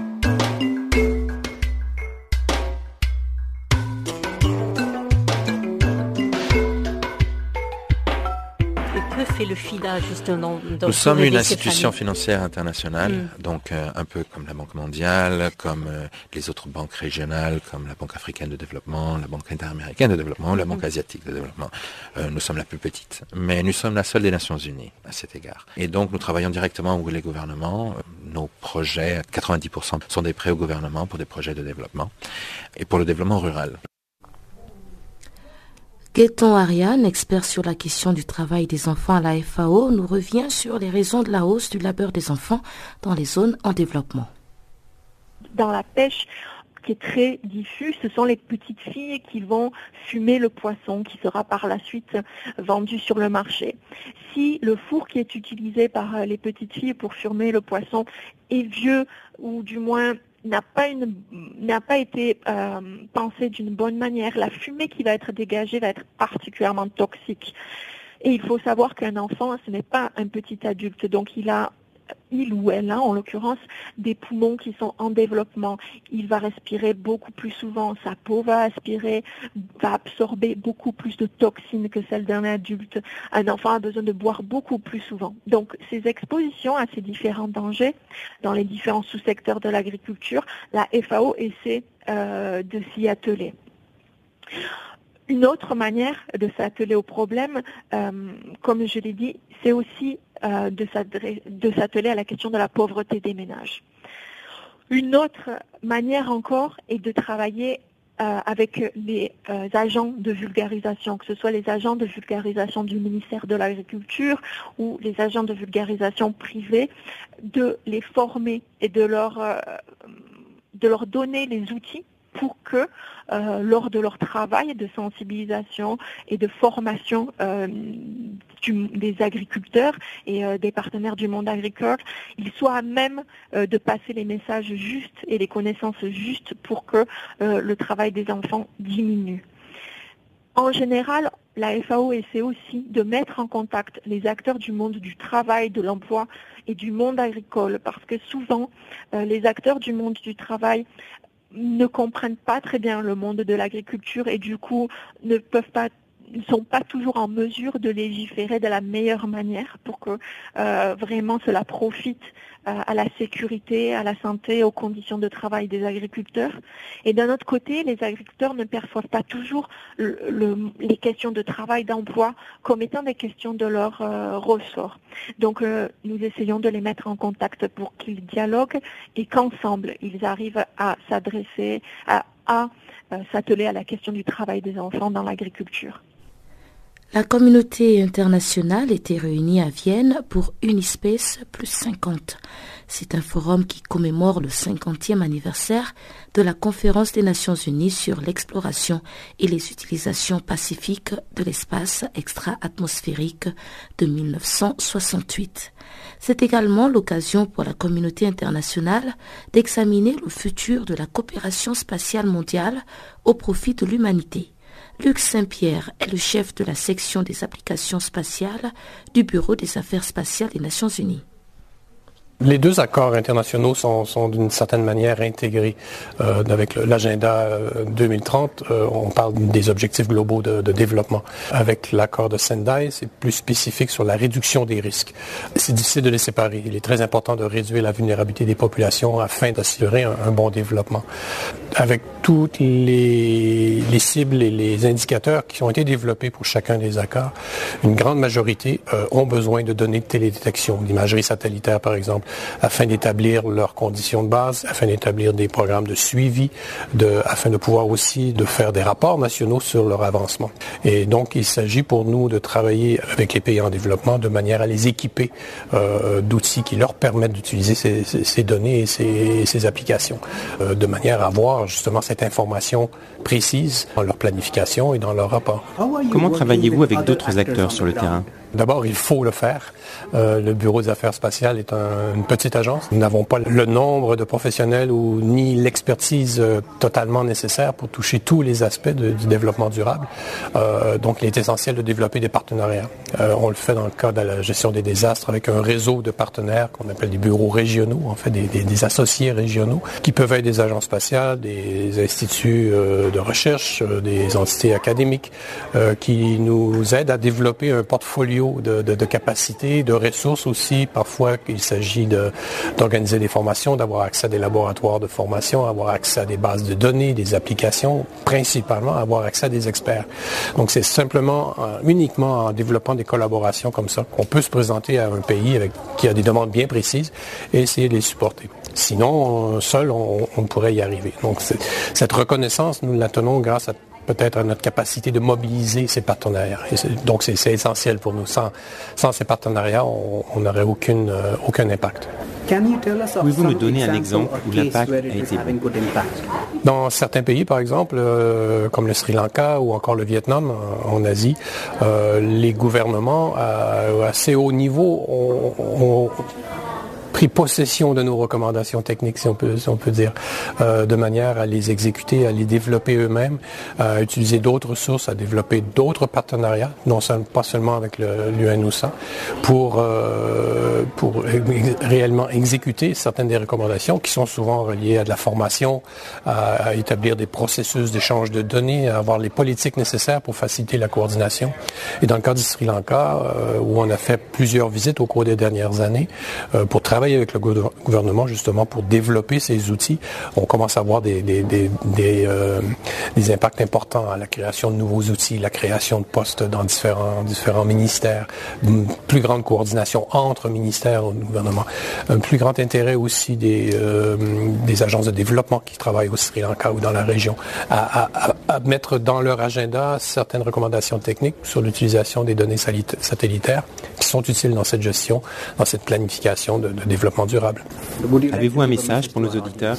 Fait le FIDA justement Nous sommes une institution financière internationale, mm. donc euh, un peu comme la Banque mondiale, comme euh, les autres banques régionales, comme la Banque africaine de développement, la Banque interaméricaine de développement, la Banque mm. asiatique de développement. Euh, nous sommes la plus petite, mais nous sommes la seule des Nations Unies à cet égard. Et donc nous travaillons directement avec les gouvernements. Nos projets, 90% sont des prêts au gouvernement pour des projets de développement et pour le développement rural. Gaëtan Ariane, expert sur la question du travail des enfants à la FAO, nous revient sur les raisons de la hausse du labeur des enfants dans les zones en développement. Dans la pêche, qui est très diffus, ce sont les petites filles qui vont fumer le poisson qui sera par la suite vendu sur le marché. Si le four qui est utilisé par les petites filles pour fumer le poisson est vieux ou du moins n'a pas, une, n'a pas été euh, pensé d'une bonne manière. La fumée qui va être dégagée va être particulièrement toxique. Et il faut savoir qu'un enfant, ce n'est pas un petit adulte, donc il a il ou elle a en l'occurrence des poumons qui sont en développement. Il va respirer beaucoup plus souvent, sa peau va aspirer, va absorber beaucoup plus de toxines que celle d'un adulte. Un enfant a besoin de boire beaucoup plus souvent. Donc ces expositions à ces différents dangers dans les différents sous-secteurs de l'agriculture, la FAO essaie euh, de s'y atteler. Une autre manière de s'atteler au problème, euh, comme je l'ai dit, c'est aussi euh, de s'atteler à la question de la pauvreté des ménages. Une autre manière encore est de travailler euh, avec les agents de vulgarisation, que ce soit les agents de vulgarisation du ministère de l'Agriculture ou les agents de vulgarisation privés, de les former et de leur donner les outils pour que euh, lors de leur travail de sensibilisation et de formation euh, des agriculteurs et euh, des partenaires du monde agricole, ils soient à même de passer les messages justes et les connaissances justes pour que le travail des enfants diminue. En général, la FAO essaie aussi de mettre en contact les acteurs du monde du travail, de l'emploi et du monde agricole, parce que souvent, les acteurs du monde du travail ne comprennent pas très bien le monde de l'agriculture et du coup ne peuvent pas ne sont pas toujours en mesure de légiférer de la meilleure manière pour que euh, vraiment cela profite euh, à la sécurité, à la santé, aux conditions de travail des agriculteurs. Et d'un autre côté, les agriculteurs ne perçoivent pas toujours les questions de travail, d'emploi comme étant des questions de leur euh, ressort. Donc nous essayons de les mettre en contact pour qu'ils dialoguent et qu'ensemble ils arrivent à s'adresser, à, à s'atteler à la question du travail des enfants dans l'agriculture. La communauté internationale était réunie à Vienne pour Unispace plus 50. C'est un forum qui commémore le 50e anniversaire de la conférence des Nations Unies sur l'exploration et les utilisations pacifiques de l'espace extra-atmosphérique de 1968. C'est également l'occasion pour la communauté internationale d'examiner le futur de la coopération spatiale mondiale au profit de l'humanité. Luc Saint-Pierre est le chef de la section des applications spatiales du Bureau des affaires spatiales des Nations Unies. Les deux accords internationaux sont, d'une certaine manière intégrés euh, avec l'agenda 2030. Euh, euh, on parle des objectifs globaux de, développement. Avec l'accord de Sendai, c'est plus spécifique sur la réduction des risques. C'est difficile de les séparer. Il est très important de réduire la vulnérabilité des populations afin d'assurer un, bon développement. Avec toutes les, les, cibles et les indicateurs qui ont été développés pour chacun des accords, une grande majorité ont besoin de données de télédétection, d'imagerie satellitaire par exemple afin d'établir leurs conditions de base, afin d'établir des programmes de suivi, afin de pouvoir aussi de faire des rapports nationaux sur leur avancement. Et donc, il s'agit pour nous de travailler avec les pays en développement de manière à les équiper euh, d'outils qui leur permettent d'utiliser ces, données et ces, applications, euh, de manière à justement cette information précise dans leur planification et dans leur rapport. Comment travaillez-vous avec d'autres acteurs sur le terrain D'abord, il faut le faire. Euh, le Bureau des affaires spatiales est une petite agence. Nous n'avons pas le nombre de professionnels ou ni l'expertise euh, totalement nécessaire pour toucher tous les aspects du développement durable. Euh, donc, il est essentiel de développer des partenariats. on le fait dans le cas de la gestion des désastres avec un réseau de partenaires qu'on appelle des bureaux régionaux, en fait des, des, associés régionaux, qui peuvent être des agences spatiales, des instituts de recherche, des entités académiques, qui nous aident à développer un portfolio de, capacités, de ressources aussi. Parfois, il s'agit d'organiser des formations, d'avoir accès à des laboratoires de formation, avoir accès à des bases de données, des applications, principalement avoir accès à des experts. Donc, c'est simplement, euh, uniquement en développant des collaborations comme ça qu'on peut se présenter à un pays qui a des demandes bien précises et essayer de les supporter. Sinon, seul, on, on pourrait y arriver. Donc, cette reconnaissance, nous la tenons grâce à peut-être à notre capacité de mobiliser ces partenariats. donc c'est essentiel pour nous. Sans, sans ces partenariats, on n'aurait aucune, euh, aucun impact. Pouvez-vous me donner un exemple où l'impact a été Dans certains pays, par exemple, euh, comme le Sri Lanka ou encore le Vietnam en, Asie, euh, les gouvernements à assez haut niveau ont pris possession de nos recommandations techniques, si on peut, on peut dire, euh, de manière à les exécuter, à les développer eux-mêmes, à utiliser d'autres ressources, à développer d'autres partenariats, non pas seulement avec l'UNOSA, pour, euh, pour réellement exécuter certaines des recommandations qui sont souvent reliées à de la formation, à, établir des processus d'échange de données, à avoir les politiques nécessaires pour faciliter la coordination. Et dans le cas du Sri Lanka, euh, où on a fait plusieurs visites au cours des dernières années pour travailler avec le gouvernement justement pour développer ces outils. On commence à voir des, euh, des, impacts importants à la création de nouveaux outils, la création de postes dans différents, ministères, une plus grande coordination entre ministères au gouvernement, un plus grand intérêt aussi des, euh, agences de développement qui travaillent au Sri Lanka ou dans la région à, mettre dans leur agenda certaines recommandations techniques sur l'utilisation des données satellitaires sont utiles dans cette gestion, dans cette planification de, de développement durable. Avez-vous un message pour nos auditeurs?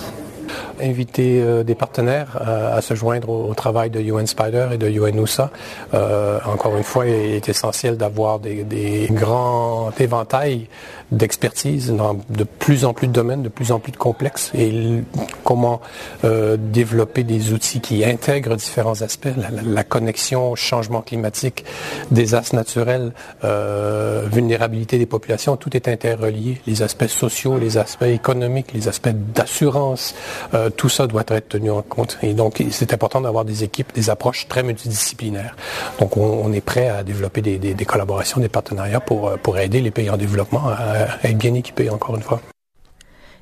Inviter euh, des partenaires euh, à se joindre au, travail de UN Spider et de UNUSA. Euh, encore une fois, il est essentiel d'avoir des, des grands éventails d'expertise dans de plus en plus de domaines, de plus en plus de complexes, et comment euh, développer des outils qui intègrent différents aspects, la, connexion changement climatique, désastres naturels, euh, vulnérabilité des populations, tout est interrelié. Les aspects sociaux, les aspects économiques, les aspects d'assurance, euh, tout ça doit être tenu en compte. Et donc, c'est important d'avoir des équipes, des approches très multidisciplinaires. Donc, on, est prêt à développer des, collaborations, des partenariats pour, aider les pays en développement être bien équipé encore une fois.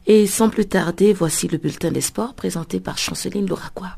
Et sans plus tarder, voici le bulletin des sports présenté par Chanceline Louraquois.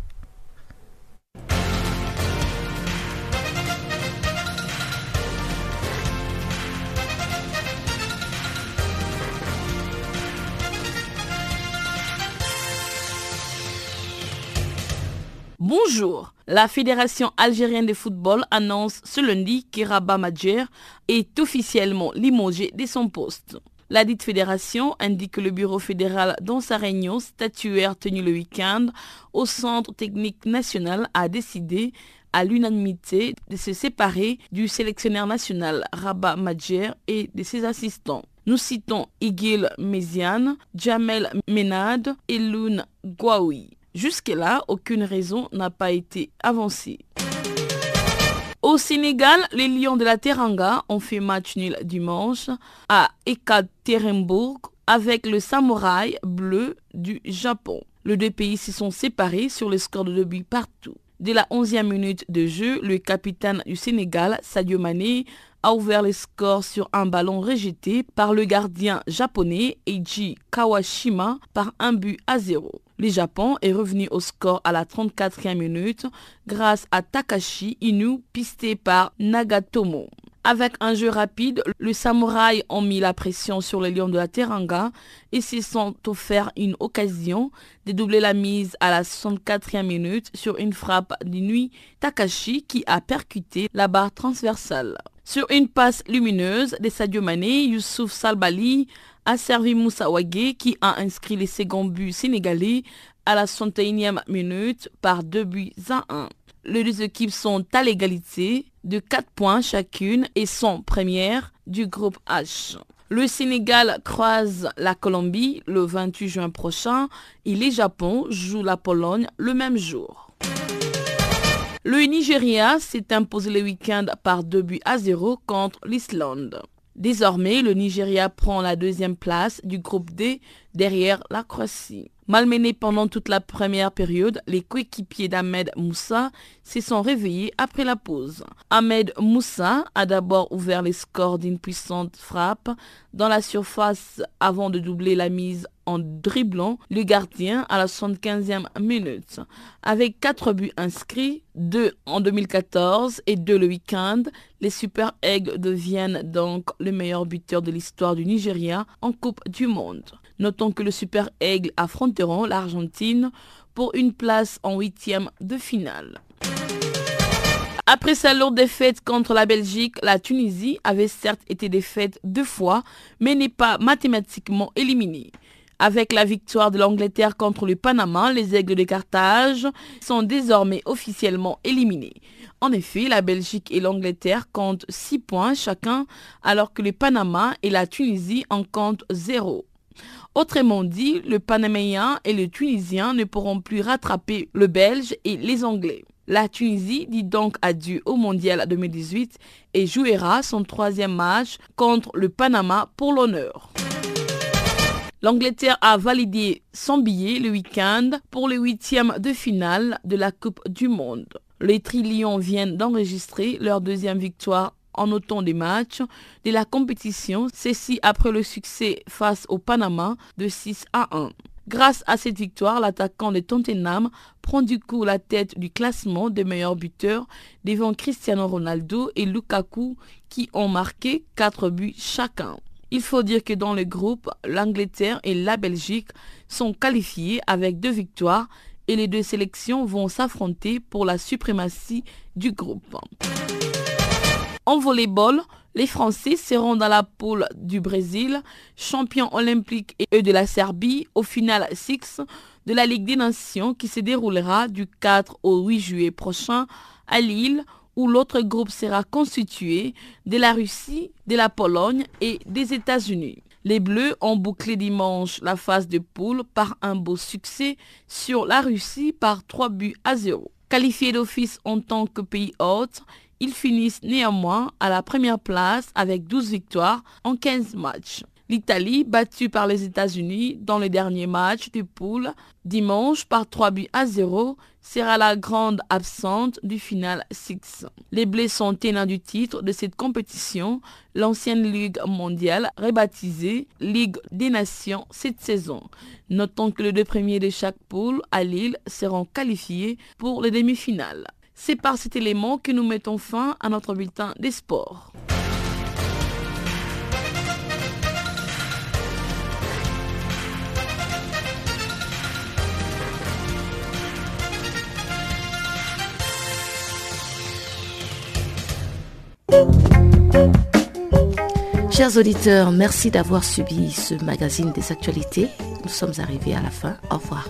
Bonjour. La Fédération algérienne de football annonce ce lundi qu'Iraba Madjer est officiellement limogé de son poste. La dite fédération indique que le bureau fédéral dans sa réunion statuaire tenue le week-end au Centre technique national a décidé à l'unanimité de se séparer du sélectionneur national Rabat Madjer et de ses assistants. Nous citons Igil Méziane, Jamel Menad et Loun Gouaoui. Jusque-là, aucune raison n'a pas été avancée. Au Sénégal, les Lions de la Teranga ont fait match nul dimanche à Ekaterinbourg avec le samouraï bleu du Japon. Les deux pays s'y sont séparés sur le score de 2 buts partout. Dès la 11e minute de jeu, le capitaine du Sénégal, Sadio Mané, a ouvert les scores sur un ballon rejeté par le gardien japonais Eiji Kawashima par un but à zéro. Le Japon est revenu au score à la 34e minute grâce à Takashi Inu pisté par Nagatomo. Avec un jeu rapide, les samouraïs ont mis la pression sur les lions de la Teranga et se sont offert une occasion de doubler la mise à la 64e minute sur une frappe d'Inui Takashi qui a percuté la barre transversale. Sur une passe lumineuse de Sadio Mané, Youssouf Salbali a servi Moussa Ouagé qui a inscrit les seconds buts sénégalais à la 61e minute par deux buts à 1. Les deux équipes sont à l'égalité de 4 points chacune et sont premières du groupe H. Le Sénégal croise la Colombie le 28 juin prochain et les Japon jouent la Pologne le même jour. Le Nigeria s'est imposé le week-end par 2 buts à 0 contre l'Islande. Désormais, le Nigeria prend la deuxième place du groupe D derrière la Croatie. Malmenés pendant toute la première période, les coéquipiers d'Ahmed Moussa se sont réveillés après la pause. Ahmed Moussa a d'abord ouvert les scores d'une puissante frappe dans la surface avant de doubler la mise en dribblant le gardien à la 75e minute. Avec 4 buts inscrits, 2 en 2014 et 2 le week-end, les Super Eggs deviennent donc le meilleur buteur de l'histoire du Nigeria en Coupe du Monde. Notons que le Super Aigle affronteront l'Argentine pour une place en huitième de finale. Après sa lourde défaite contre la Belgique, la Tunisie avait certes été défaite deux fois, mais n'est pas mathématiquement éliminée. Avec la victoire de l'Angleterre contre le Panama, les Aigles de Carthage sont désormais officiellement éliminés. En effet, la Belgique et l'Angleterre comptent 6 points chacun, alors que le Panama et la Tunisie en comptent 0. Autrement dit, le Panaméen et le Tunisien ne pourront plus rattraper le Belge et les Anglais. La Tunisie dit donc adieu au Mondial 2018 et jouera son troisième match contre le Panama pour l'honneur. L'Angleterre a validé son billet le week-end pour le huitième de finale de la Coupe du Monde. Les Trillions viennent d'enregistrer leur deuxième victoire en autant des matchs de la compétition, ceci après le succès face au Panama de 6 à 1. Grâce à cette victoire, l'attaquant de Tottenham prend du coup la tête du classement des meilleurs buteurs devant Cristiano Ronaldo et Lukaku qui ont marqué 4 buts chacun. Il faut dire que dans le groupe, l'Angleterre et la Belgique sont qualifiés avec deux victoires et les deux sélections vont s'affronter pour la suprématie du groupe. En volleyball, les Français seront dans la poule du Brésil, champion olympique et de la Serbie au final 6 de la Ligue des Nations qui se déroulera du 4 au 8 juillet prochain à Lille où l'autre groupe sera constitué de la Russie, de la Pologne et des États-Unis. Les Bleus ont bouclé dimanche la phase de poule par un beau succès sur la Russie par 3 buts à 0. Qualifiés d'office en tant que pays hôte, ils finissent néanmoins à la première place avec 12 victoires en 15 matchs. L'Italie, battue par les États-Unis dans le dernier match du pool dimanche par 3 buts à 0, sera la grande absente du final 6. Les Bleus sont tenants du titre de cette compétition, l'ancienne Ligue mondiale rebaptisée Ligue des Nations cette saison. Notons que les deux premiers de chaque poule à Lille seront qualifiés pour les demi-finales. C'est par cet élément que nous mettons fin à notre bulletin des sports. Chers auditeurs, merci d'avoir subi ce magazine des actualités. Nous sommes arrivés à la fin. Au revoir.